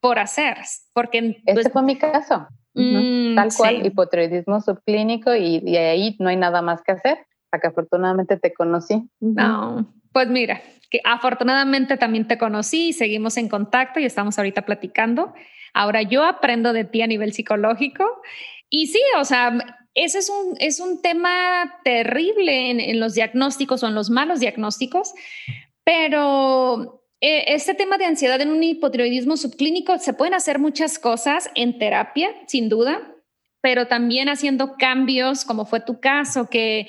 por hacer, porque... Pues, este fue mi caso, mm, tal cual, hipotiroidismo subclínico y, de ahí no hay nada más que hacer, hasta que afortunadamente te conocí. No, pues mira, que afortunadamente también te conocí y seguimos en contacto y estamos ahorita platicando. Ahora yo aprendo de ti a nivel psicológico. Y sí, o sea, ese es un, es un tema terrible en, en los diagnósticos o en los malos diagnósticos, pero este tema de ansiedad en un hipotiroidismo subclínico se pueden hacer muchas cosas en terapia, sin duda, pero también haciendo cambios, como fue tu caso, que,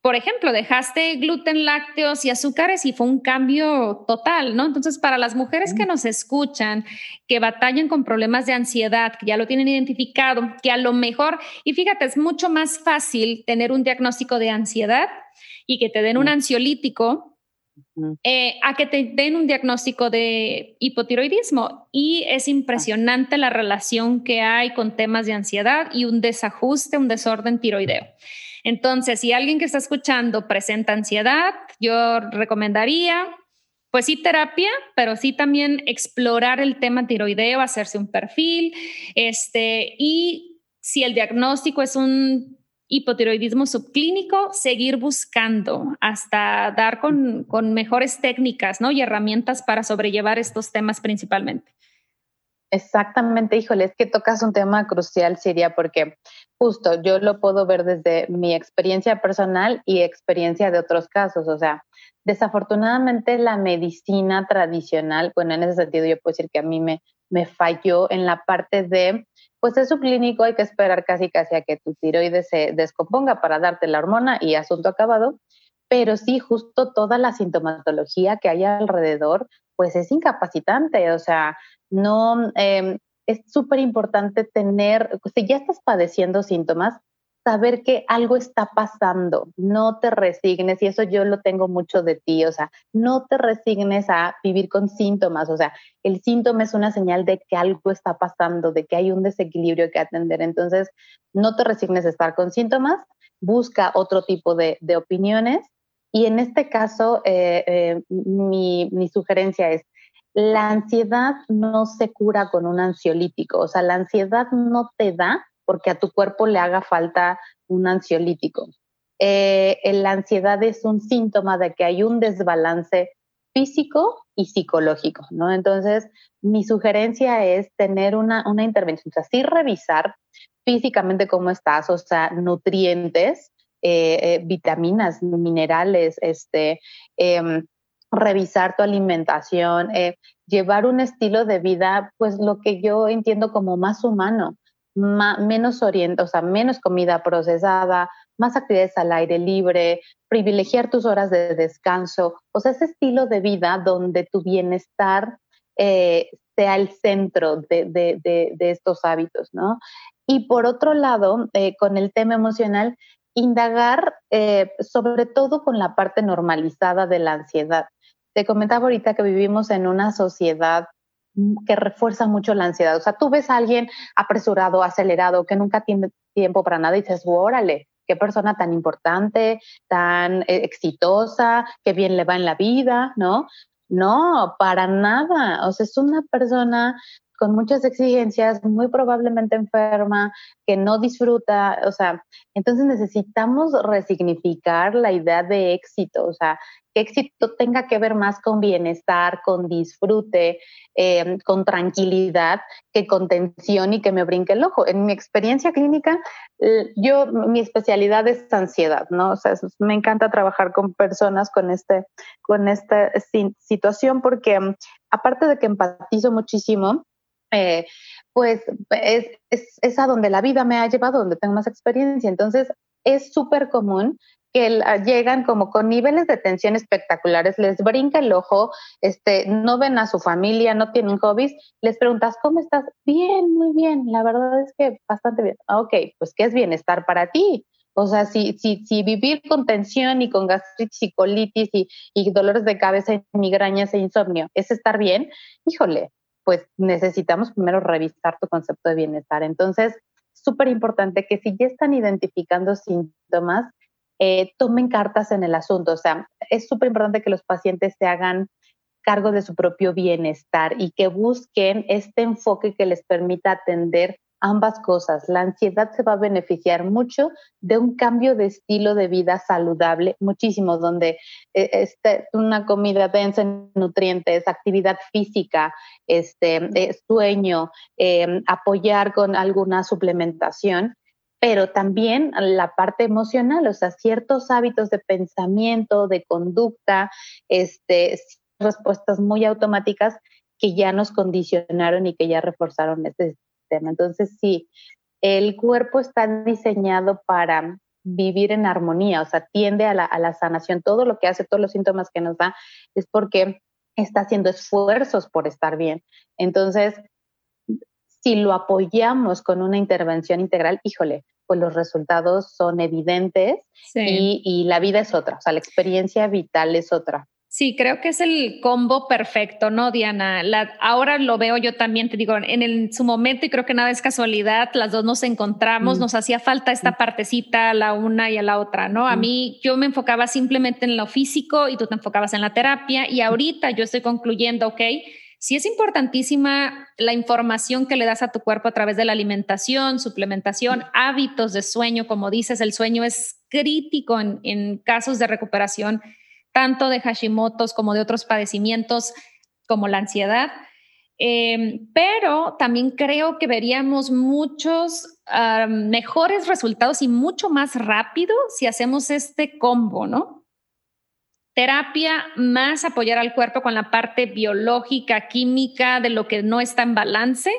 por ejemplo, dejaste gluten, lácteos y azúcares y fue un cambio total, ¿no? Entonces, para las mujeres que nos escuchan, que batallan con problemas de ansiedad, que ya lo tienen identificado, que a lo mejor, y fíjate, es mucho más fácil tener un diagnóstico de ansiedad y que te den un ansiolítico eh, a que te den un diagnóstico de hipotiroidismo. Y es impresionante la relación que hay con temas de ansiedad y un desajuste, un desorden tiroideo. Entonces, si alguien que está escuchando presenta ansiedad, yo recomendaría, pues sí, terapia, pero sí también explorar el tema tiroideo, hacerse un perfil, este, y si el diagnóstico es un hipotiroidismo subclínico, seguir buscando hasta dar con, mejores técnicas ¿no? y herramientas para sobrellevar estos temas principalmente. Exactamente, híjole, es que tocas un tema crucial, Siria, porque justo yo lo puedo ver desde mi experiencia personal y experiencia de otros casos. O sea, desafortunadamente la medicina tradicional, bueno, en ese sentido yo puedo decir que a mí me, me falló en la parte de pues es subclínico, hay que esperar casi casi a que tu tiroides se descomponga para darte la hormona y asunto acabado. Pero sí, justo toda la sintomatología que hay alrededor, pues es incapacitante. O sea, no, em, es súper importante tener, si ya estás padeciendo síntomas, saber que algo está pasando, no te resignes, y eso yo lo tengo mucho de ti, o sea, no te resignes a vivir con síntomas, o sea, el síntoma es una señal de que algo está pasando, de que hay un desequilibrio que atender, entonces no te resignes a estar con síntomas, busca otro tipo de, opiniones, y en este caso, eh, eh, mi, mi sugerencia es, la ansiedad no se cura con un ansiolítico, o sea, la ansiedad no te da porque a tu cuerpo le haga falta un ansiolítico. eh, la ansiedad es un síntoma de que hay un desbalance físico y psicológico, ¿no? Entonces, mi sugerencia es tener una, una intervención, o sea, sí revisar físicamente cómo estás, o sea, nutrientes, eh, eh, vitaminas, minerales, este, em, revisar tu alimentación, eh, llevar un estilo de vida, pues lo que yo entiendo como más humano, menos orientado, o sea, menos comida procesada, más actividades al aire libre, privilegiar tus horas de descanso, o sea, ese estilo de vida donde tu bienestar eh, sea el centro de, estos hábitos, ¿no? Y por otro lado, eh, con el tema emocional, indagar eh, sobre todo con la parte normalizada de la ansiedad. Te comentaba ahorita que vivimos en una sociedad que refuerza mucho la ansiedad. O sea, tú ves a alguien apresurado, acelerado, que nunca tiene tiempo para nada y dices, órale, qué persona tan importante, tan eh, exitosa, qué bien le va en la vida, ¿no? No, para nada. O sea, es una persona con muchas exigencias, muy probablemente enferma, que no disfruta, o sea, entonces necesitamos resignificar la idea de éxito, o sea, que éxito tenga que ver más con bienestar, con disfrute, em, con tranquilidad, que con tensión y que me brinque el ojo. En mi experiencia clínica, yo, mi especialidad es ansiedad, ¿no? O sea, me encanta trabajar con personas con, este, con esta situación porque aparte de que empatizo muchísimo, eh, pues es, es, es, a donde la vida me ha llevado, donde tengo más experiencia. Entonces, es súper común que llegan como con niveles de tensión espectaculares, les brinca el ojo, este, no ven a su familia, no tienen hobbies, les preguntas, ¿cómo estás? Bien, muy bien, la verdad es que bastante bien. Ok, pues ¿qué es bienestar para ti? O sea, si, si, si vivir con tensión y con gastritis y colitis y, y dolores de cabeza y migrañas e insomnio es estar bien, híjole, pues necesitamos primero revisar tu concepto de bienestar. Entonces, súper importante que si ya están identificando síntomas, eh, tomen cartas en el asunto. O sea, es súper importante que los pacientes se hagan cargo de su propio bienestar y que busquen este enfoque que les permita atender ambas cosas. La ansiedad se va a beneficiar mucho de un cambio de estilo de vida saludable, muchísimo, donde eh, este, una comida densa en nutrientes, actividad física, este, eh, sueño, em, apoyar con alguna suplementación pero también la parte emocional, o sea, ciertos hábitos de pensamiento, de conducta, este, respuestas muy automáticas que ya nos condicionaron y que ya reforzaron este entonces, sí, el cuerpo está diseñado para vivir en armonía, o sea, tiende a la, sanación. Todo lo que hace, todos los síntomas que nos da, es porque está haciendo esfuerzos por estar bien. Entonces, si lo apoyamos con una intervención integral, híjole, pues los resultados son evidentes y, y, la vida es otra, o sea, la experiencia vital es otra. Sí, creo que es el combo perfecto, ¿no, Diana? ahora lo veo yo también, te digo, en, su momento, y creo que nada es casualidad, las dos nos encontramos, mm. nos hacía falta esta mm. partecita a la una y a la otra, ¿no? A mm. mí yo me enfocaba simplemente en lo físico y tú te enfocabas en la terapia y ahorita yo estoy concluyendo, ok, sí es importantísima la información que le das a tu cuerpo a través de la alimentación, suplementación, hábitos de sueño, como dices, el sueño es crítico en, en casos de recuperación tanto de Hashimoto's como de otros padecimientos como la ansiedad. Em, pero también creo que veríamos muchos mejores resultados y mucho más rápido si hacemos este combo, ¿no? Terapia más apoyar al cuerpo con la parte biológica, química de lo que no está en balance.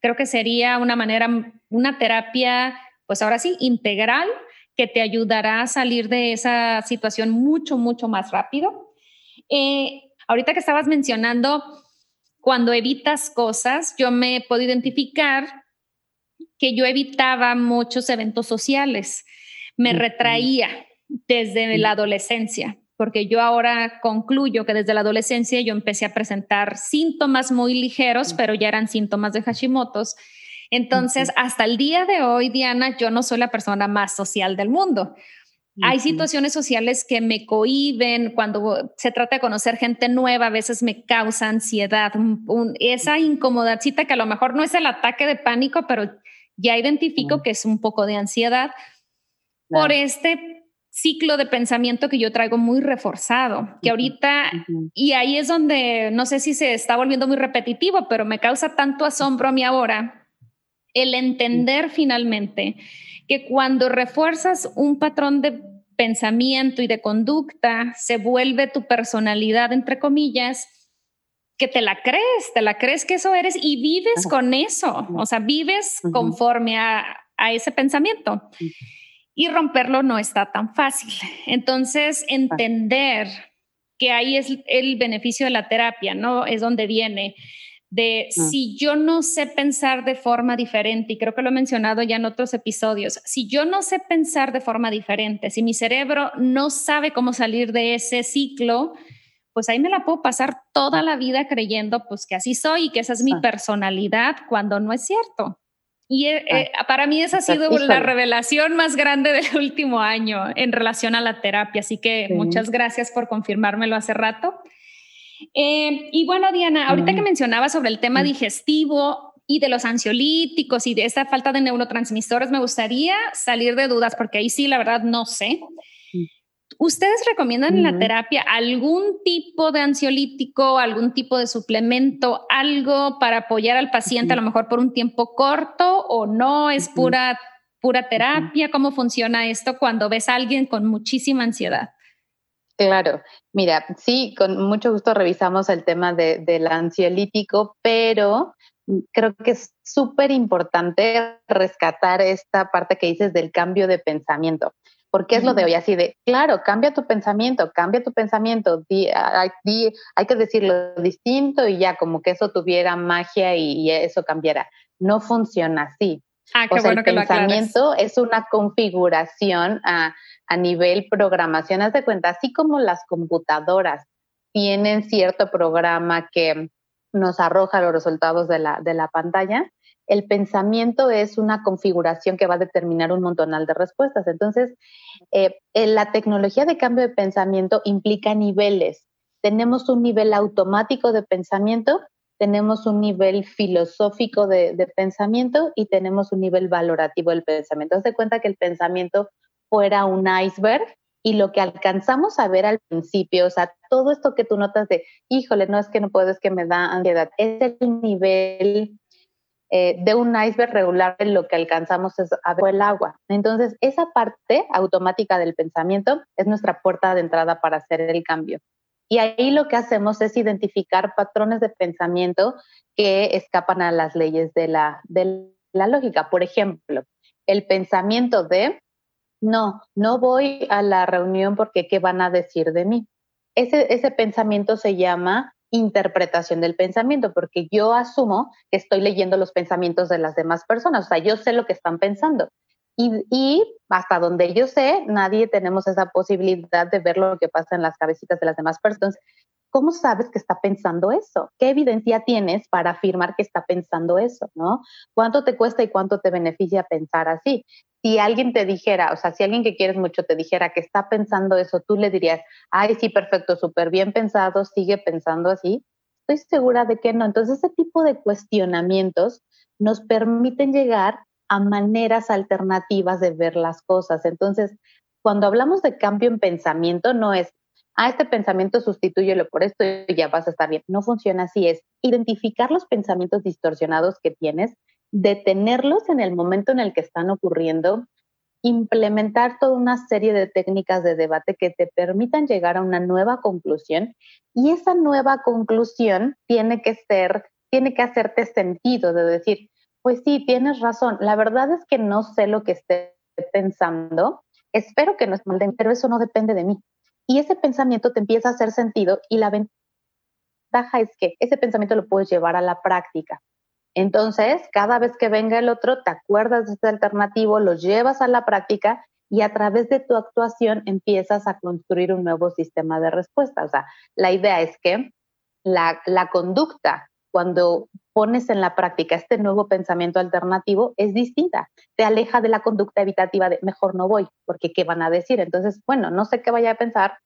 Creo que sería una manera, una terapia, pues ahora sí, integral que te ayudará a salir de esa situación mucho, mucho más rápido. Eh, ahorita que estabas mencionando, cuando evitas cosas, yo me puedo identificar que yo evitaba muchos eventos sociales, me retraía desde la adolescencia, porque yo ahora concluyo que desde la adolescencia yo empecé a presentar síntomas muy ligeros, pero ya eran síntomas de Hashimoto's. Entonces, hasta el día de hoy, Diana, yo no soy la persona más social del mundo. Hay situaciones sociales que me cohiben cuando se trata de conocer gente nueva, a veces me causa ansiedad, esa incomodadcita que a lo mejor no es el ataque de pánico, pero ya identifico que es un poco de ansiedad. Por este ciclo de pensamiento que yo traigo muy reforzado, que ahorita, y ahí es donde no sé si se está volviendo muy repetitivo, pero me causa tanto asombro a mí ahora el entender finalmente que cuando refuerzas un patrón de pensamiento y de conducta, se vuelve tu personalidad, entre comillas, que te la crees, te la crees que eso eres y vives con eso, o sea, vives conforme a, a ese pensamiento y romperlo no está tan fácil. Entonces, entender que ahí es el beneficio de la terapia, ¿no? Es donde viene de si yo no sé pensar de forma diferente, y creo que lo he mencionado ya en otros episodios, si yo no sé pensar de forma diferente, si mi cerebro no sabe cómo salir de ese ciclo, pues ahí me la puedo pasar toda la vida creyendo pues que así soy y que esa es mi personalidad cuando no es cierto. Y eh, ah, eh, para mí esa ha sido la revelación más grande del último año en relación a la terapia. Así que muchas gracias por confirmármelo hace rato. Eh, y bueno, Diana, ahorita que mencionaba sobre el tema digestivo y de los ansiolíticos y de esta falta de neurotransmisores, me gustaría salir de dudas porque ahí sí, la verdad, no sé. ¿Ustedes recomiendan en la terapia algún tipo de ansiolítico, algún tipo de suplemento, algo para apoyar al paciente a lo mejor por un tiempo corto o no? ¿Es pura, pura terapia? ¿Cómo funciona esto cuando ves a alguien con muchísima ansiedad? Claro, mira, sí, con mucho gusto revisamos el tema del ansiolítico, pero creo que es súper importante rescatar esta parte que dices del cambio de pensamiento. Porque es lo de hoy, así de, claro, cambia tu pensamiento, cambia tu pensamiento, hay, que decirlo distinto y ya como que eso tuviera magia y, eso cambiara. No funciona así. Ah, qué bueno el pensamiento es una configuración a, a nivel programación. Haz de cuenta, así como las computadoras tienen cierto programa que nos arroja los resultados de la, de la pantalla, el pensamiento es una configuración que va a determinar un montonal de respuestas. Entonces, eh, la tecnología de cambio de pensamiento implica niveles. Tenemos un nivel automático de pensamiento, tenemos un nivel filosófico de, pensamiento y tenemos un nivel valorativo del pensamiento. Haz de cuenta que el pensamiento fuera un iceberg y lo que alcanzamos a ver al principio, o sea, todo esto que tú notas de, híjole, no es que no puedo, es que me da ansiedad, es el nivel eh, de un iceberg regular lo que alcanzamos es a el agua. Entonces, esa parte automática del pensamiento es nuestra puerta de entrada para hacer el cambio. Y ahí lo que hacemos es identificar patrones de pensamiento que escapan a las leyes de la, de la lógica. Por ejemplo, el pensamiento de, no, no voy a la reunión porque ¿qué van a decir de mí? Ese, ese pensamiento se llama interpretación del pensamiento, porque yo asumo que estoy leyendo los pensamientos de las demás personas, o sea, yo sé lo que están pensando. Y, hasta donde yo sé, nadie tenemos esa posibilidad de ver lo que pasa en las cabecitas de las demás personas. ¿Cómo sabes que está pensando eso? ¿Qué evidencia tienes para afirmar que está pensando eso? ¿no? ¿Cuánto te cuesta y cuánto te beneficia pensar así? si alguien te dijera, o sea, si alguien que quieres mucho te dijera que está pensando eso, tú le dirías, ay, sí, perfecto, súper bien pensado, sigue pensando así. Estoy segura de que no. Entonces, ese tipo de cuestionamientos nos permiten llegar a maneras alternativas de ver las cosas. Entonces, cuando hablamos de cambio en pensamiento, no es, ah, este pensamiento sustitúyelo por esto y ya vas a estar bien. No funciona así, es identificar los pensamientos distorsionados que tienes detenerlos en el momento en el que están ocurriendo, implementar toda una serie de técnicas de debate que te permitan llegar a una nueva conclusión y esa nueva conclusión tiene que ser, tiene que hacerte sentido de decir, pues sí, tienes razón, la verdad es que no sé lo que esté pensando, espero que no es mal, pero eso no depende de mí. Y ese pensamiento te empieza a hacer sentido y la ventaja es que ese pensamiento lo puedes llevar a la práctica. Entonces, cada vez que venga el otro, te acuerdas de este alternativo, lo llevas a la práctica y a través de tu actuación empiezas a construir un nuevo sistema de respuesta. O sea, la idea es que la, conducta, cuando pones en la práctica este nuevo pensamiento alternativo, es distinta. Te aleja de la conducta evitativa de mejor no voy, porque ¿qué van a decir? Entonces, bueno, no sé qué vaya a pensar,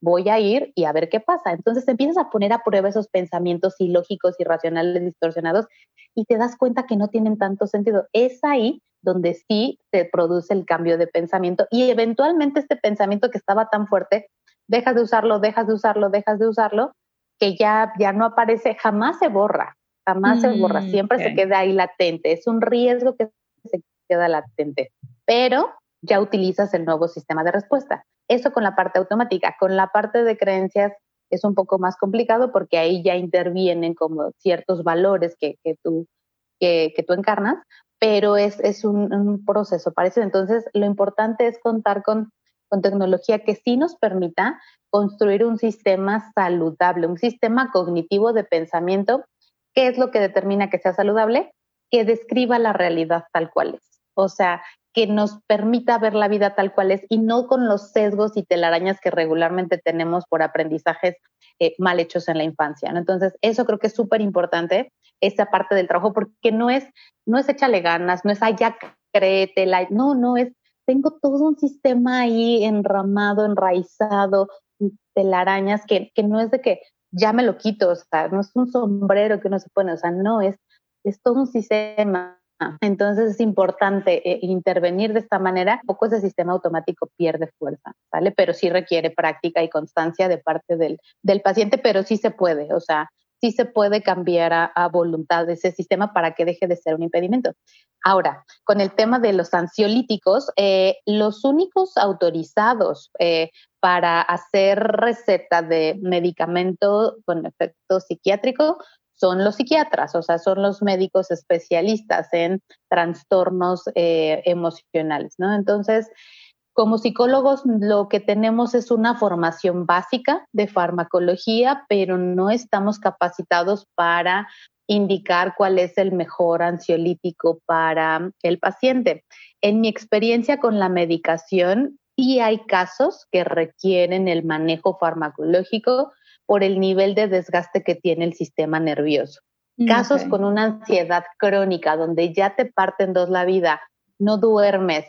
voy a ir y a ver qué pasa. Entonces empiezas a poner a prueba esos pensamientos ilógicos, irracionales, distorsionados y te das cuenta que no tienen tanto sentido. Es ahí donde sí se produce el cambio de pensamiento y eventualmente este pensamiento que estaba tan fuerte, dejas de usarlo, dejas de usarlo, dejas de usarlo, que ya, ya no aparece, jamás se borra, jamás se borra, mm, siempre se queda ahí latente. Es un riesgo que se queda latente, pero ya utilizas el nuevo sistema de respuesta. Eso con la parte automática. Con la parte de creencias es un poco más complicado porque ahí ya intervienen como ciertos valores que, que tú, que, que, tú encarnas, pero es, es un, un, proceso parecido. Entonces, lo importante es contar con, con tecnología que sí nos permita construir un sistema saludable, un sistema cognitivo de pensamiento. ¿Qué es lo que determina que sea saludable? Que describa la realidad tal cual es. O sea, que nos permita ver la vida tal cual es y no con los sesgos y telarañas que regularmente tenemos por aprendizajes eh, mal hechos en la infancia. Entonces, eso creo que es súper importante, esa parte del trabajo, porque no es, no es échale ganas, no es, allá créete, no, no es, tengo todo un sistema ahí enramado, enraizado, telarañas, que, que no es de que ya me lo quito, o sea, no es un sombrero que uno se pone, o sea, no, es, es todo un sistema entonces es importante eh, intervenir de esta manera. Poco ese sistema automático pierde fuerza, ¿vale? Pero sí requiere práctica y constancia de parte del, del paciente, pero sí se puede, o sea, sí se puede cambiar a, voluntad ese sistema para que deje de ser un impedimento. Ahora, con el tema de los ansiolíticos, eh, los únicos autorizados eh, para hacer receta de medicamento con efecto psiquiátrico son los psiquiatras, o sea, son los médicos especialistas en trastornos eh, emocionales, ¿no? Entonces, como psicólogos lo que tenemos es una formación básica de farmacología, pero no estamos capacitados para indicar cuál es el mejor ansiolítico para el paciente. En mi experiencia con la medicación, sí hay casos que requieren el manejo farmacológico, por el nivel de desgaste que tiene el sistema nervioso. Mm, Casos con una ansiedad crónica donde ya te parten dos la vida, no duermes,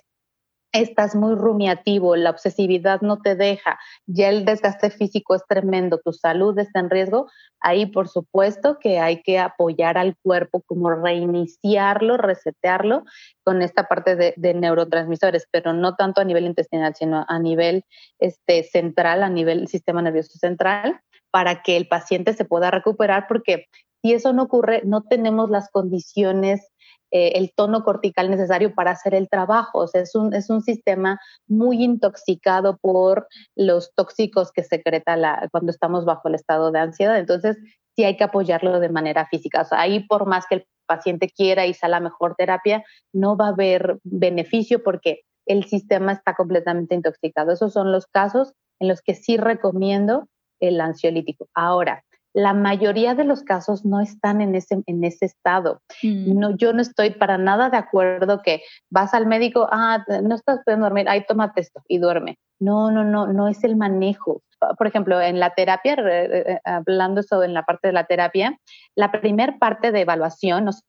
estás muy rumiativo, la obsesividad no te deja, ya el desgaste físico es tremendo, tu salud está en riesgo, ahí por supuesto que hay que apoyar al cuerpo, como reiniciarlo, resetearlo con esta parte de, neurotransmisores, pero no tanto a nivel intestinal, sino a nivel este, central, a nivel sistema nervioso central para que el paciente se pueda recuperar, porque si eso no ocurre, no tenemos las condiciones, eh, el tono cortical necesario para hacer el trabajo. O sea, es un, es un sistema muy intoxicado por los tóxicos que secreta la, cuando estamos bajo el estado de ansiedad. Entonces, sí hay que apoyarlo de manera física. Ahí por más que el paciente quiera y sea la mejor terapia, no va a haber beneficio porque el sistema está completamente intoxicado. Esos son los casos en los que sí recomiendo el ansiolítico. Ahora, la mayoría de los casos no están en ese, en ese estado. Mm. No, yo no estoy para nada de acuerdo que vas al médico, ah, no estás pudiendo dormir, ahí tómate esto y duerme. No, no, no, no es el manejo. Por ejemplo, en la terapia, eh, hablando eso en la parte de la terapia, la primera parte de evaluación, nos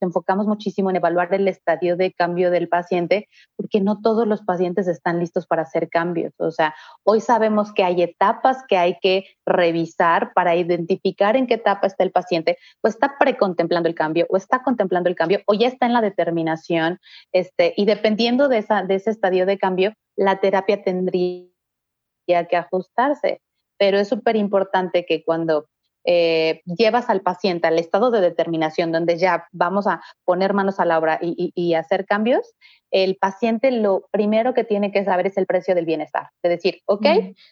enfocamos muchísimo en evaluar el estadio de cambio del paciente, porque no todos los pacientes están listos para hacer cambios. O sea, hoy sabemos que hay etapas que hay que revisar para identificar en qué etapa está el paciente, o está precontemplando el cambio, o está contemplando el cambio, o ya está en la determinación, este, y dependiendo de, esa, de ese estadio de cambio, la terapia tendría que ajustarse. Pero es súper importante que cuando eh, llevas al paciente al estado de determinación, donde ya vamos a poner manos a la obra y, hacer cambios, el paciente lo primero que tiene que saber es el precio del bienestar. Es decir, ok,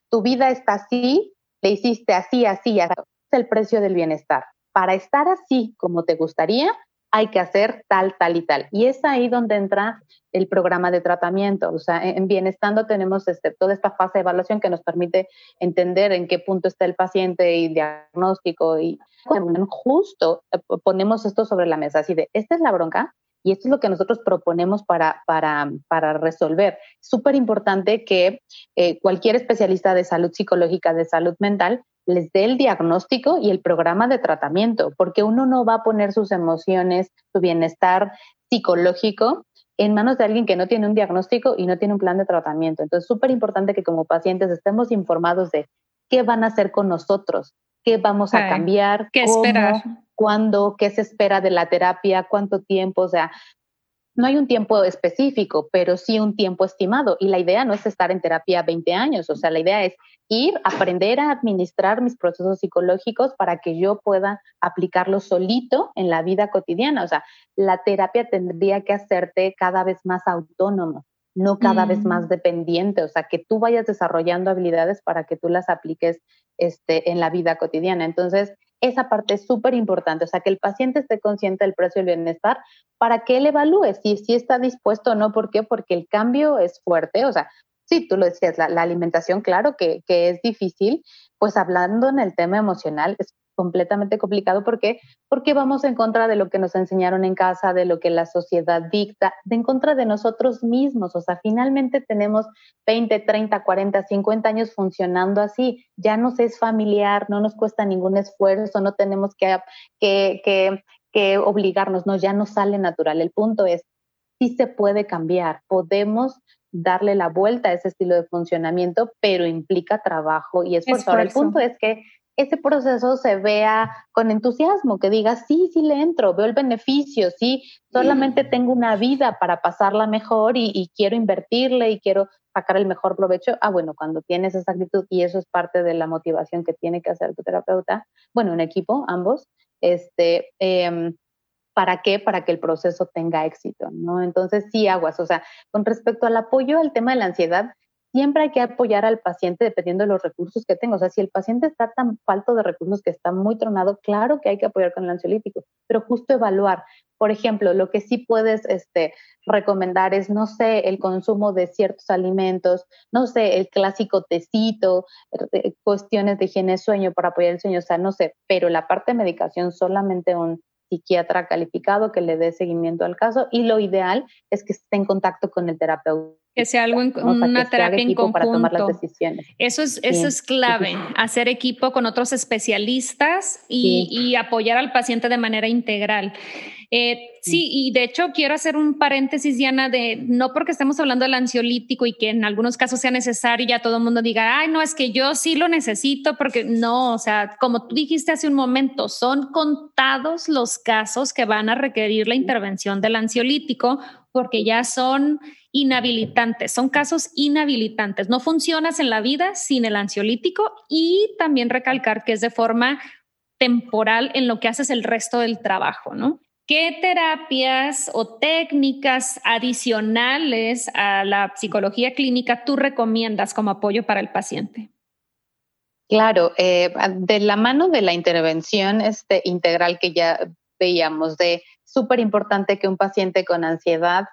tu vida está así, le hiciste así, así, así, es el precio del bienestar. Para estar así como te gustaría, hay que hacer tal, tal y tal. Y es ahí donde entra el programa de tratamiento. O sea, en Bienestando tenemos este, toda esta fase de evaluación que nos permite entender en qué punto está el paciente y diagnóstico. Y justo eh, ponemos esto sobre la mesa, así de, esta es la bronca, y esto es lo que nosotros proponemos para, para, para resolver. Súper importante que eh, cualquier especialista de salud psicológica, de salud mental, les dé el diagnóstico y el programa de tratamiento, porque uno no va a poner sus emociones, su bienestar psicológico en manos de alguien que no tiene un diagnóstico y no tiene un plan de tratamiento. Entonces, súper importante que como pacientes estemos informados de qué van a hacer con nosotros, qué vamos a cambiar, qué esperar, cuándo, qué se espera de la terapia, cuánto tiempo, o sea, no hay un tiempo específico, pero sí un tiempo estimado. Y la idea no es estar en terapia 20 años, o sea, la idea es ir, aprender a administrar mis procesos psicológicos para que yo pueda aplicarlo solito en la vida cotidiana. O sea, la terapia tendría que hacerte cada vez más autónomo, no cada vez mm. más dependiente. O sea, que tú vayas desarrollando habilidades para que tú las apliques este, en la vida cotidiana. Entonces, esa parte es súper importante, o sea, que el paciente esté consciente del precio del bienestar para que él evalúe si, está dispuesto o no. ¿Por qué? Porque el cambio es fuerte, o sea, sí, tú lo decías, la, alimentación, claro que, que, es difícil, pues hablando en el tema emocional, es completamente complicado. ¿Por qué? Porque vamos en contra de lo que nos enseñaron en casa, de lo que la sociedad dicta, de en contra de nosotros mismos. O sea, finalmente tenemos 20, 30, 40, 50 años funcionando así. Ya nos es familiar, no nos cuesta ningún esfuerzo, no tenemos que, que, que, que obligarnos, no, ya nos sale natural. El punto es, sí se puede cambiar, podemos darle la vuelta a ese estilo de funcionamiento, pero implica trabajo y esfuerzo. Ahora, el punto es que ese proceso se vea con entusiasmo, que diga, sí, sí le entro, veo el beneficio, sí, solamente tengo una vida para pasarla mejor y, quiero invertirle y quiero sacar el mejor provecho. Ah, bueno, cuando tienes esa actitud y eso es parte de la motivación que tiene que hacer tu terapeuta, bueno, un equipo, ambos, este, em, ¿para qué? Para que el proceso tenga éxito, ¿no? Entonces, sí, aguas. O sea, con respecto al apoyo al tema de la ansiedad, siempre hay que apoyar al paciente dependiendo de los recursos que tenga. O sea, si el paciente está tan falto de recursos que está muy tronado, claro que hay que apoyar con el ansiolítico, pero justo evaluar. Por ejemplo, lo que sí puedes este, recomendar es, no sé, el consumo de ciertos alimentos, no sé, el clásico tecito, eh, cuestiones de higiene sueño para apoyar el sueño, o sea, no sé, pero la parte de medicación solamente un psiquiatra calificado que le dé seguimiento al caso y lo ideal es que esté en contacto con el terapeuta que sea algo en, una terapia en conjunto. Para tomar las decisiones. Eso es, eso es clave, hacer equipo con otros especialistas y, apoyar al paciente de manera integral. Eh, sí, y de hecho quiero hacer un paréntesis, Diana, de no porque estemos hablando del ansiolítico y que en algunos casos sea necesario y ya todo el mundo diga, ay, no, es que yo sí lo necesito, porque no, o sea, como tú dijiste hace un momento, son contados los casos que van a requerir la intervención del ansiolítico porque ya son inhabilitantes, son casos inhabilitantes. No funcionas en la vida sin el ansiolítico y también recalcar que es de forma temporal en lo que haces el resto del trabajo, ¿no? ¿Qué terapias o técnicas adicionales a la psicología clínica tú recomiendas como apoyo para el paciente? Claro, eh, de la mano de la intervención este, integral que ya veíamos, de súper importante que un paciente con ansiedad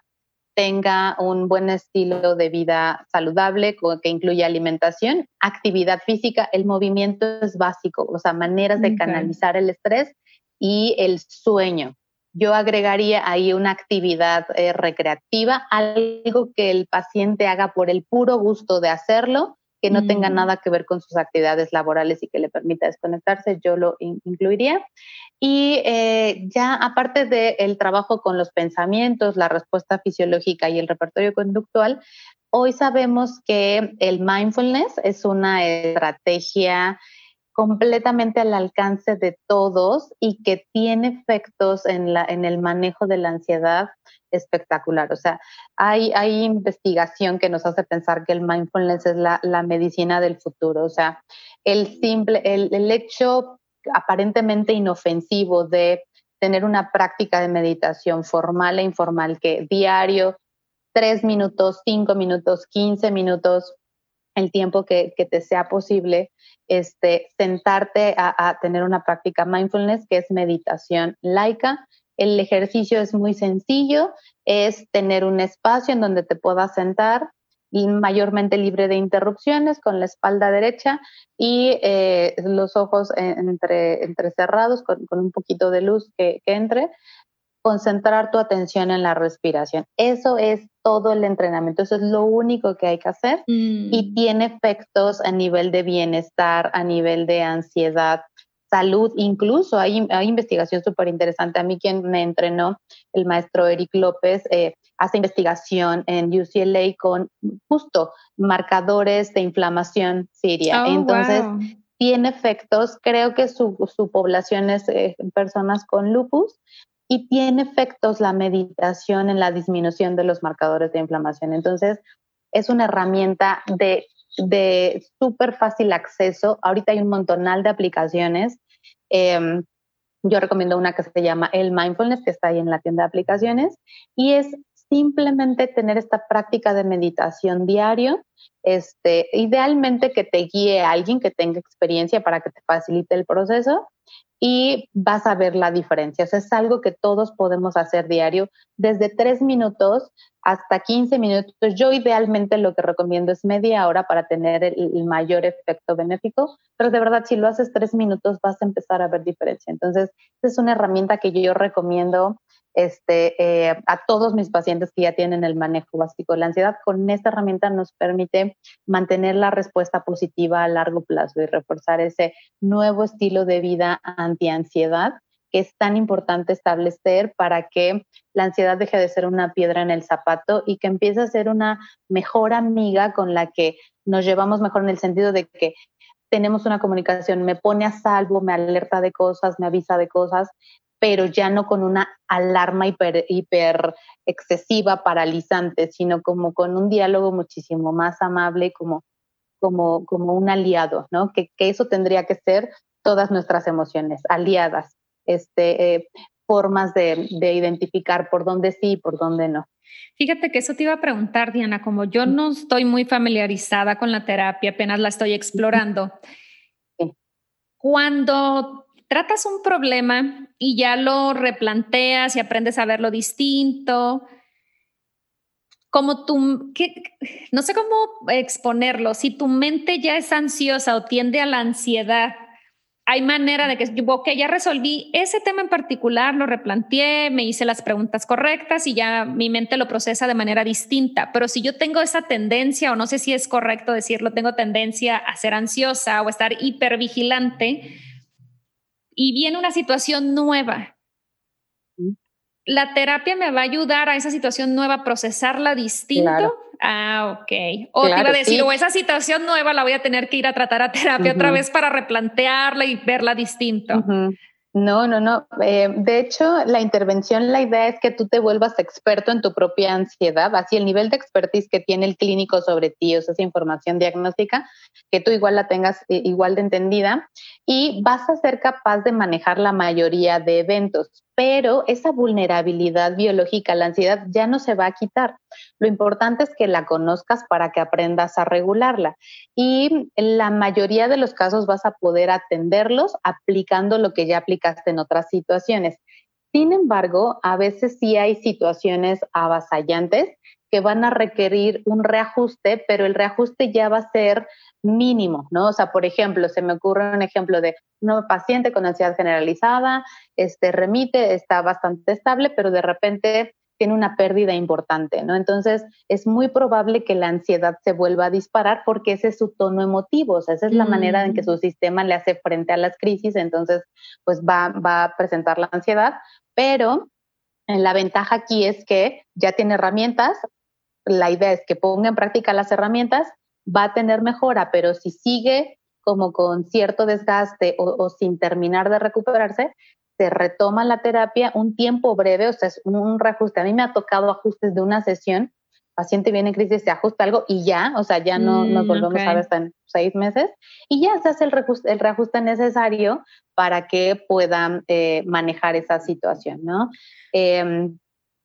tenga un buen estilo de vida saludable que incluya alimentación, actividad física, el movimiento es básico, o sea, maneras de canalizar el estrés y el sueño. Yo agregaría ahí una actividad eh, recreativa, algo que el paciente haga por el puro gusto de hacerlo, que no tenga mm. nada que ver con sus actividades laborales y que le permita desconectarse, yo lo incluiría. Y eh, ya aparte del trabajo con los pensamientos, la respuesta fisiológica y el repertorio conductual, hoy sabemos que el mindfulness es una estrategia completamente al alcance de todos y que tiene efectos en, la, en el manejo de la ansiedad espectacular. O sea, hay, investigación que nos hace pensar que el mindfulness es la, la medicina del futuro. O sea, el simple, el, el hecho aparentemente inofensivo de tener una práctica de meditación formal e informal que diario, tres minutos, cinco minutos, quince minutos, el tiempo que, te sea posible, este, sentarte a, tener una práctica mindfulness que es meditación laica. El ejercicio es muy sencillo, es tener un espacio en donde te puedas sentar, mayormente libre de interrupciones, con la espalda derecha y eh, los ojos entre, entre cerrados, con, un poquito de luz que, entre. Concentrar tu atención en la respiración. Eso es todo el entrenamiento, eso es lo único que hay que hacer y mm. tiene efectos a nivel de bienestar, a nivel de ansiedad, salud, incluso hay, hay investigación súper interesante. A mí quien me entrenó, el maestro Eric López, eh, hace investigación en UCLA con justo marcadores de inflamación siria. Oh, Entonces, tiene efectos, creo que su, su población es eh, personas con lupus y tiene efectos la meditación en la disminución de los marcadores de inflamación. Entonces, es una herramienta de, súper fácil acceso. Ahorita hay un montonal de aplicaciones. Em, yo recomiendo una que se llama El Mindfulness, que está ahí en la tienda de aplicaciones, y es simplemente tener esta práctica de meditación diario, este, idealmente que te guíe alguien que tenga experiencia para que te facilite el proceso y vas a ver la diferencia. es algo que todos podemos hacer diario, desde tres minutos hasta 15 minutos. Yo idealmente lo que recomiendo es media hora para tener el, mayor efecto benéfico, pero de verdad si lo haces tres minutos vas a empezar a ver diferencia. Entonces, es una herramienta que yo recomiendo este, eh, a todos mis pacientes que ya tienen el manejo básico de la ansiedad. Con esta herramienta nos permite mantener la respuesta positiva a largo plazo y reforzar ese nuevo estilo de vida anti-ansiedad que es tan importante establecer para que la ansiedad deje de ser una piedra en el zapato y que empiece a ser una mejor amiga con la que nos llevamos mejor en el sentido de que tenemos una comunicación, me pone a salvo, me alerta de cosas, me avisa de cosas pero ya no con una alarma hiper, hiper excesiva, paralizante, sino como con un diálogo muchísimo más amable, como, como, como un aliado, ¿no? Que, que eso tendría que ser todas nuestras emociones, aliadas, este, eh, formas de, de, identificar por dónde sí y por dónde no. Fíjate que eso te iba a preguntar, Diana, como yo no estoy muy familiarizada con la terapia, apenas la estoy explorando. Sí. Cuando tratas un problema y ya lo replanteas y aprendes a verlo distinto. Como tú, no sé cómo exponerlo, si tu mente ya es ansiosa o tiende a la ansiedad, hay manera de que, ok, ya resolví ese tema en particular, lo replanteé, me hice las preguntas correctas y ya mi mente lo procesa de manera distinta. Pero si yo tengo esa tendencia, o no sé si es correcto decirlo, tengo tendencia a ser ansiosa o a estar hipervigilante, y viene una situación nueva. La terapia me va a ayudar a esa situación nueva a procesarla distinto. Ah, ok. O te iba a decir, o esa situación nueva la voy a tener que ir a tratar a terapia otra vez para replantearla y verla distinto. No, no, no. Eh, de hecho, la intervención, la idea es que tú te vuelvas experto en tu propia ansiedad, así el nivel de expertise que tiene el clínico sobre ti, o sea, esa información diagnóstica, que tú igual la tengas eh, igual de entendida y vas a ser capaz de manejar la mayoría de eventos, pero esa vulnerabilidad biológica, la ansiedad, ya no se va a quitar. Lo importante es que la conozcas para que aprendas a regularla. Y en la mayoría de los casos vas a poder atenderlos aplicando lo que ya aplicaste en otras situaciones. Sin embargo, a veces sí hay situaciones avasallantes que van a requerir un reajuste, pero el reajuste ya va a ser mínimo, ¿no? O sea, por ejemplo, se me ocurre un ejemplo de un paciente con ansiedad generalizada, este remite, está bastante estable, pero de repente tiene una pérdida importante, ¿no? Entonces, es muy probable que la ansiedad se vuelva a disparar porque ese es su tono emotivo, o sea, esa es la manera en que mm. su sistema le hace frente a las crisis, entonces, pues va, va a presentar la ansiedad, pero la ventaja aquí es que ya tiene herramientas, la idea es que ponga en práctica las herramientas va a tener mejora, pero si sigue como con cierto desgaste o, sin terminar de recuperarse, se retoma la terapia un tiempo breve, o sea, es un, reajuste. A mí me ha tocado ajustes de una sesión, paciente viene en crisis, se ajusta algo y ya, o sea, ya no nos mm, volvemos a ver hasta en seis meses y ya se hace el reajuste, el reajuste necesario para que puedan eh, manejar esa situación, ¿no? Em,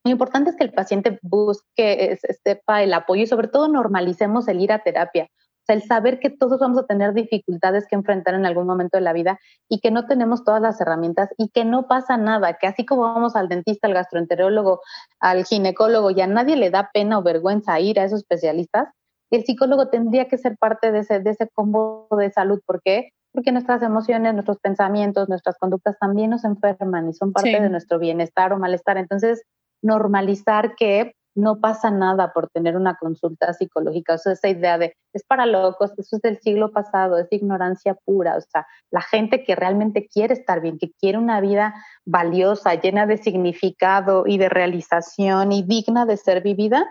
lo importante es que el paciente busque, sepa el apoyo y sobre todo normalicemos el ir a terapia. O sea, el saber que todos vamos a tener dificultades que enfrentar en algún momento de la vida y que no tenemos todas las herramientas y que no pasa nada, que así como vamos al dentista, al gastroenterólogo, al ginecólogo y a nadie le da pena o vergüenza ir a esos especialistas, el psicólogo tendría que ser parte de ese, de ese combo de salud. ¿Por qué? Porque nuestras emociones, nuestros pensamientos, nuestras conductas también nos enferman y son parte de nuestro bienestar o malestar. Entonces, normalizar que no pasa nada por tener una consulta psicológica. O sea, esa idea de es para locos, eso es del siglo pasado, es ignorancia pura, o sea, la gente que realmente quiere estar bien, que quiere una vida valiosa, llena de significado y de realización y digna de ser vivida,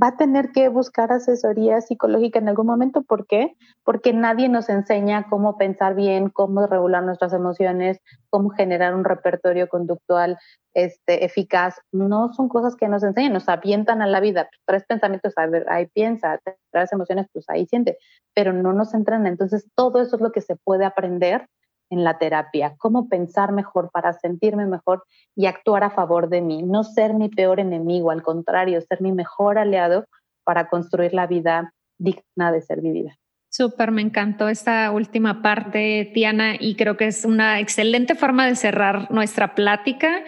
va a tener que buscar asesoría psicológica en algún momento. ¿Por qué? Porque nadie nos enseña cómo pensar bien, cómo regular nuestras emociones, cómo generar un repertorio conductual este, eficaz. No son cosas que nos enseñan, nos avientan a la vida. Tres pensamientos, a ver, ahí piensa, tres emociones, pues ahí siente, pero no nos entran. Entonces, todo eso es lo que se puede aprender en la terapia, cómo pensar mejor para sentirme mejor y actuar a favor de mí, no ser mi peor enemigo, al contrario, ser mi mejor aliado para construir la vida digna de ser vivida. Súper, me encantó esta última parte, Tiana, y creo que es una excelente forma de cerrar nuestra plática.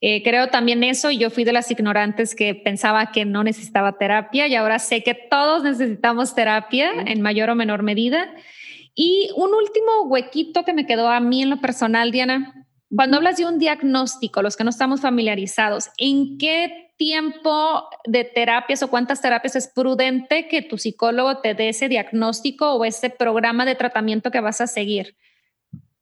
Eh, creo también eso, yo fui de las ignorantes que pensaba que no necesitaba terapia y ahora sé que todos necesitamos terapia en mayor o menor medida. Y un último huequito que me quedó a mí en lo personal, Diana, cuando hablas de un diagnóstico, los que no estamos familiarizados, ¿en qué tiempo de terapias o cuántas terapias es prudente que tu psicólogo te dé ese diagnóstico o ese programa de tratamiento que vas a seguir?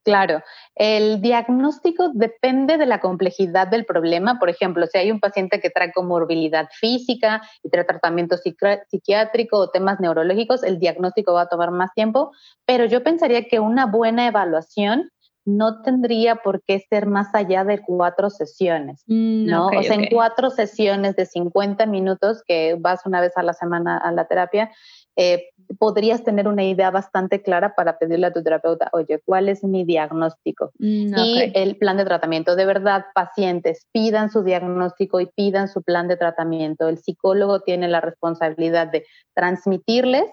Claro, el diagnóstico depende de la complejidad del problema. Por ejemplo, si hay un paciente que trae comorbilidad física y trae tratamiento psiquiátrico o temas neurológicos, el diagnóstico va a tomar más tiempo, pero yo pensaría que una buena evaluación no tendría por qué ser más allá de cuatro sesiones, mm, ¿no? o sea, en cuatro sesiones de 50 minutos que vas una vez a la semana a la terapia, eh, podrías tener una idea bastante clara para pedirle a tu terapeuta, oye, ¿cuál es mi diagnóstico? Mm, y el plan de tratamiento. De verdad, pacientes, pidan su diagnóstico y pidan su plan de tratamiento. El psicólogo tiene la responsabilidad de transmitirles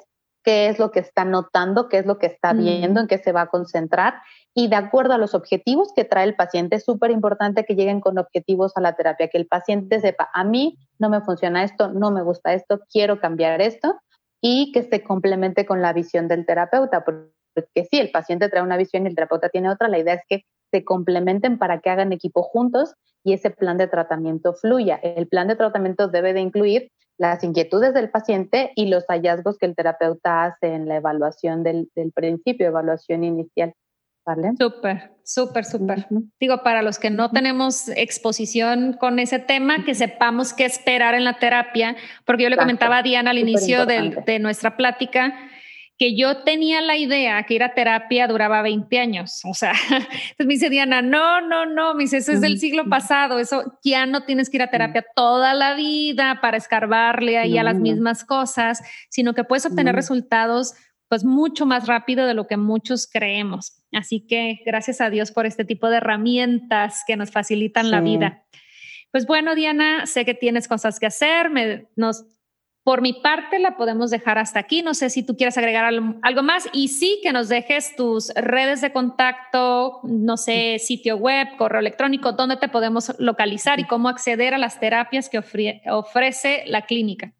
qué es lo que está notando, qué es lo que está mm. viendo, en qué se va a concentrar. Y de acuerdo a los objetivos que trae el paciente, es súper importante que lleguen con objetivos a la terapia, que el paciente sepa, a mí no me funciona esto, no me gusta esto, quiero cambiar esto y que se complemente con la visión del terapeuta, porque si el paciente trae una visión y el terapeuta tiene otra, la idea es que se complementen para que hagan equipo juntos y ese plan de tratamiento fluya. El plan de tratamiento debe de incluir las inquietudes del paciente y los hallazgos que el terapeuta hace en la evaluación del, del principio, evaluación inicial. ¿Vale? Súper, súper, súper. Digo, para los que no tenemos exposición con ese tema, que sepamos qué esperar en la terapia, porque yo le comentaba a Diana al inicio de, de, nuestra plática que yo tenía la idea que ir a terapia duraba 20 años. O sea, entonces me dice Diana, no, no, no, me dice, eso es del siglo pasado, eso ya no tienes que ir a terapia toda la vida para escarbarle ahí a las mismas cosas, sino que puedes obtener resultados pues mucho más rápido de lo que muchos creemos. Así que gracias a Dios por este tipo de herramientas que nos facilitan la vida. Pues bueno, Diana, sé que tienes cosas que hacer. nos, por mi parte, la podemos dejar hasta aquí. No sé si tú quieres agregar algo, más y sí que nos dejes tus redes de contacto, no sé, sitio web, correo electrónico, dónde te podemos localizar y cómo acceder a las terapias que ofrece la clínica.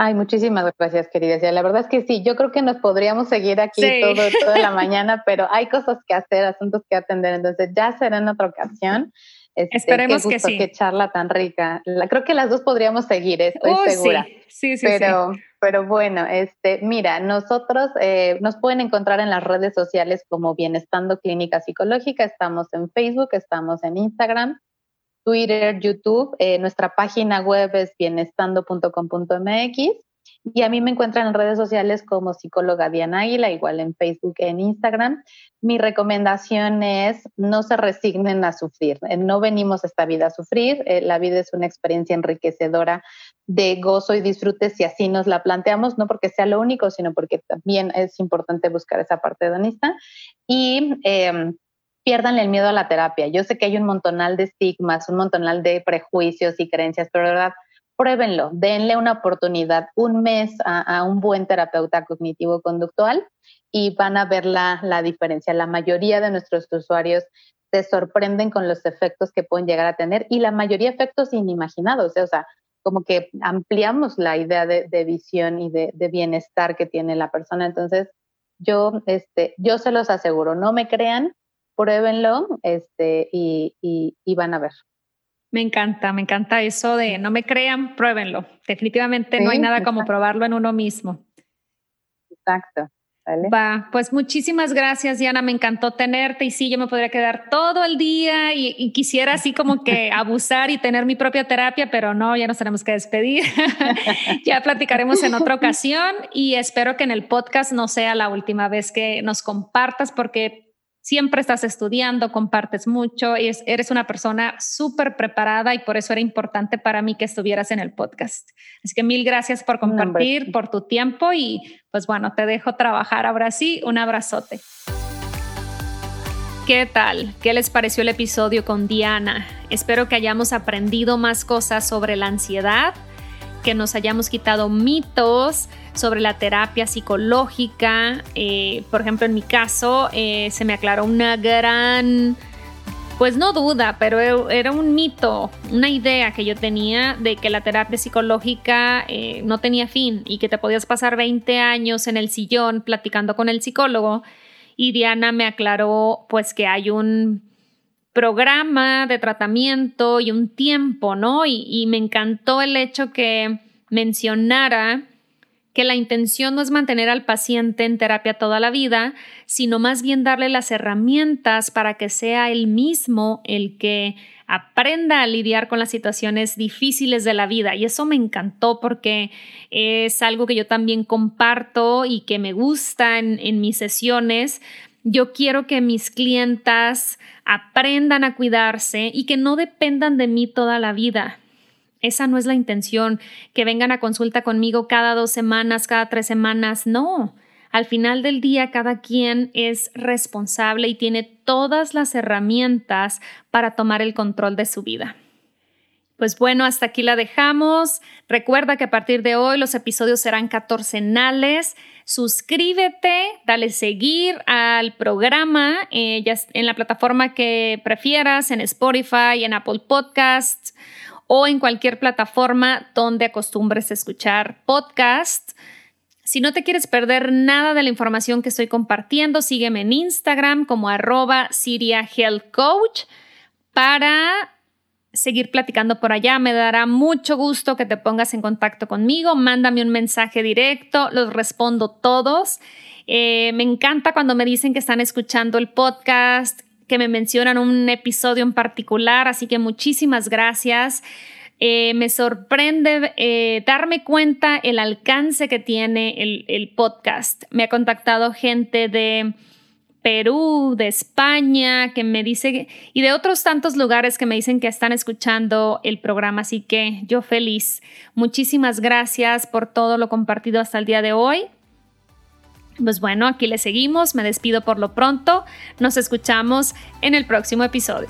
Ay, muchísimas gracias, querida. La verdad es que sí, yo creo que nos podríamos seguir aquí todo, toda la mañana, pero hay cosas que hacer, asuntos que atender, entonces ya será en otra ocasión. Este, Esperemos qué que sí. Qué charla tan rica. creo que las dos podríamos seguir, estoy segura. Sí, sí, pero, sí. Pero bueno, este, mira, nosotros eh, nos pueden encontrar en las redes sociales como Bienestando Clínica Psicológica. Estamos en Facebook, estamos en Instagram, Twitter, YouTube. Eh, nuestra página web es bienestando.com.mx y a mí me encuentran en redes sociales como psicóloga Diana Águila, igual en Facebook e en Instagram. Mi recomendación es no se resignen a sufrir. Eh, no venimos esta vida a sufrir. Eh, la vida es una experiencia enriquecedora de gozo y disfrute si así nos la planteamos, no porque sea lo único, sino porque también es importante buscar esa parte hedonista. Y eh, pierdan el miedo a la terapia. Yo sé que hay un montonal de estigmas, un montonal de prejuicios y creencias, pero de verdad, pruébenlo, denle una oportunidad, un mes a, un buen terapeuta cognitivo-conductual y van a ver la, la diferencia. La mayoría de nuestros usuarios se sorprenden con los efectos que pueden llegar a tener y la mayoría efectos inimaginados, ¿eh? o sea, como que ampliamos la idea de, visión y de, de, bienestar que tiene la persona. Entonces, yo, este, yo se los aseguro, no me crean, pruébenlo este, y, y, van a ver. Me encanta, me encanta eso de no me crean, pruébenlo. Definitivamente no hay nada como probarlo en uno mismo. Exacto. Va, pues muchísimas gracias, Diana. Me encantó tenerte y sí, yo me podría quedar todo el día y, quisiera así como que abusar y tener mi propia terapia, pero no, ya nos tenemos que despedir. ya platicaremos en otra ocasión y espero que en el podcast no sea la última vez que nos compartas porque siempre estás estudiando, compartes mucho y eres una persona súper preparada y por eso era importante para mí que estuvieras en el podcast. Así que mil gracias por compartir, por tu tiempo y pues bueno, te dejo trabajar ahora sí. Un abrazote. ¿Qué tal? ¿Qué les pareció el episodio con Diana? Espero que hayamos aprendido más cosas sobre la ansiedad que nos hayamos quitado mitos sobre la terapia psicológica. Eh, por ejemplo, en mi caso, eh, se me aclaró una gran, pues no duda, pero era un mito, una idea que yo tenía de que la terapia psicológica eh, no tenía fin y que te podías pasar 20 años en el sillón platicando con el psicólogo. Y Diana me aclaró pues que hay un programa de tratamiento y un tiempo, ¿no? Y, me encantó el hecho que mencionara que la intención no es mantener al paciente en terapia toda la vida, sino más bien darle las herramientas para que sea él mismo el que aprenda a lidiar con las situaciones difíciles de la vida. Y eso me encantó porque es algo que yo también comparto y que me gusta en, en mis sesiones, yo quiero que mis clientas aprendan a cuidarse y que no dependan de mí toda la vida. Esa no es la intención, que vengan a consulta conmigo cada dos semanas, cada tres semanas. No, al final del día cada quien es responsable y tiene todas las herramientas para tomar el control de su vida. Pues bueno, hasta aquí la dejamos. Recuerda que a partir de hoy los episodios serán catorcenales. Suscríbete, dale seguir al programa eh, en la plataforma que prefieras, en Spotify, en Apple Podcasts o en cualquier plataforma donde acostumbres escuchar podcasts. Si no te quieres perder nada de la información que estoy compartiendo, sígueme en Instagram como arroba Siria Health Coach para seguir platicando por allá. Me dará mucho gusto que te pongas en contacto conmigo. Mándame un mensaje directo, los respondo todos. Eh, me encanta cuando me dicen que están escuchando el podcast, que me mencionan un episodio en particular, así que muchísimas gracias. Eh, me sorprende eh, darme cuenta el alcance que tiene el, el podcast. Me ha contactado gente de Perú, de España, que me dice, y de otros tantos lugares que me dicen que están escuchando el programa, así que yo feliz. Muchísimas gracias por todo lo compartido hasta el día de hoy. Pues bueno, aquí le seguimos, me despido por lo pronto, nos escuchamos en el próximo episodio.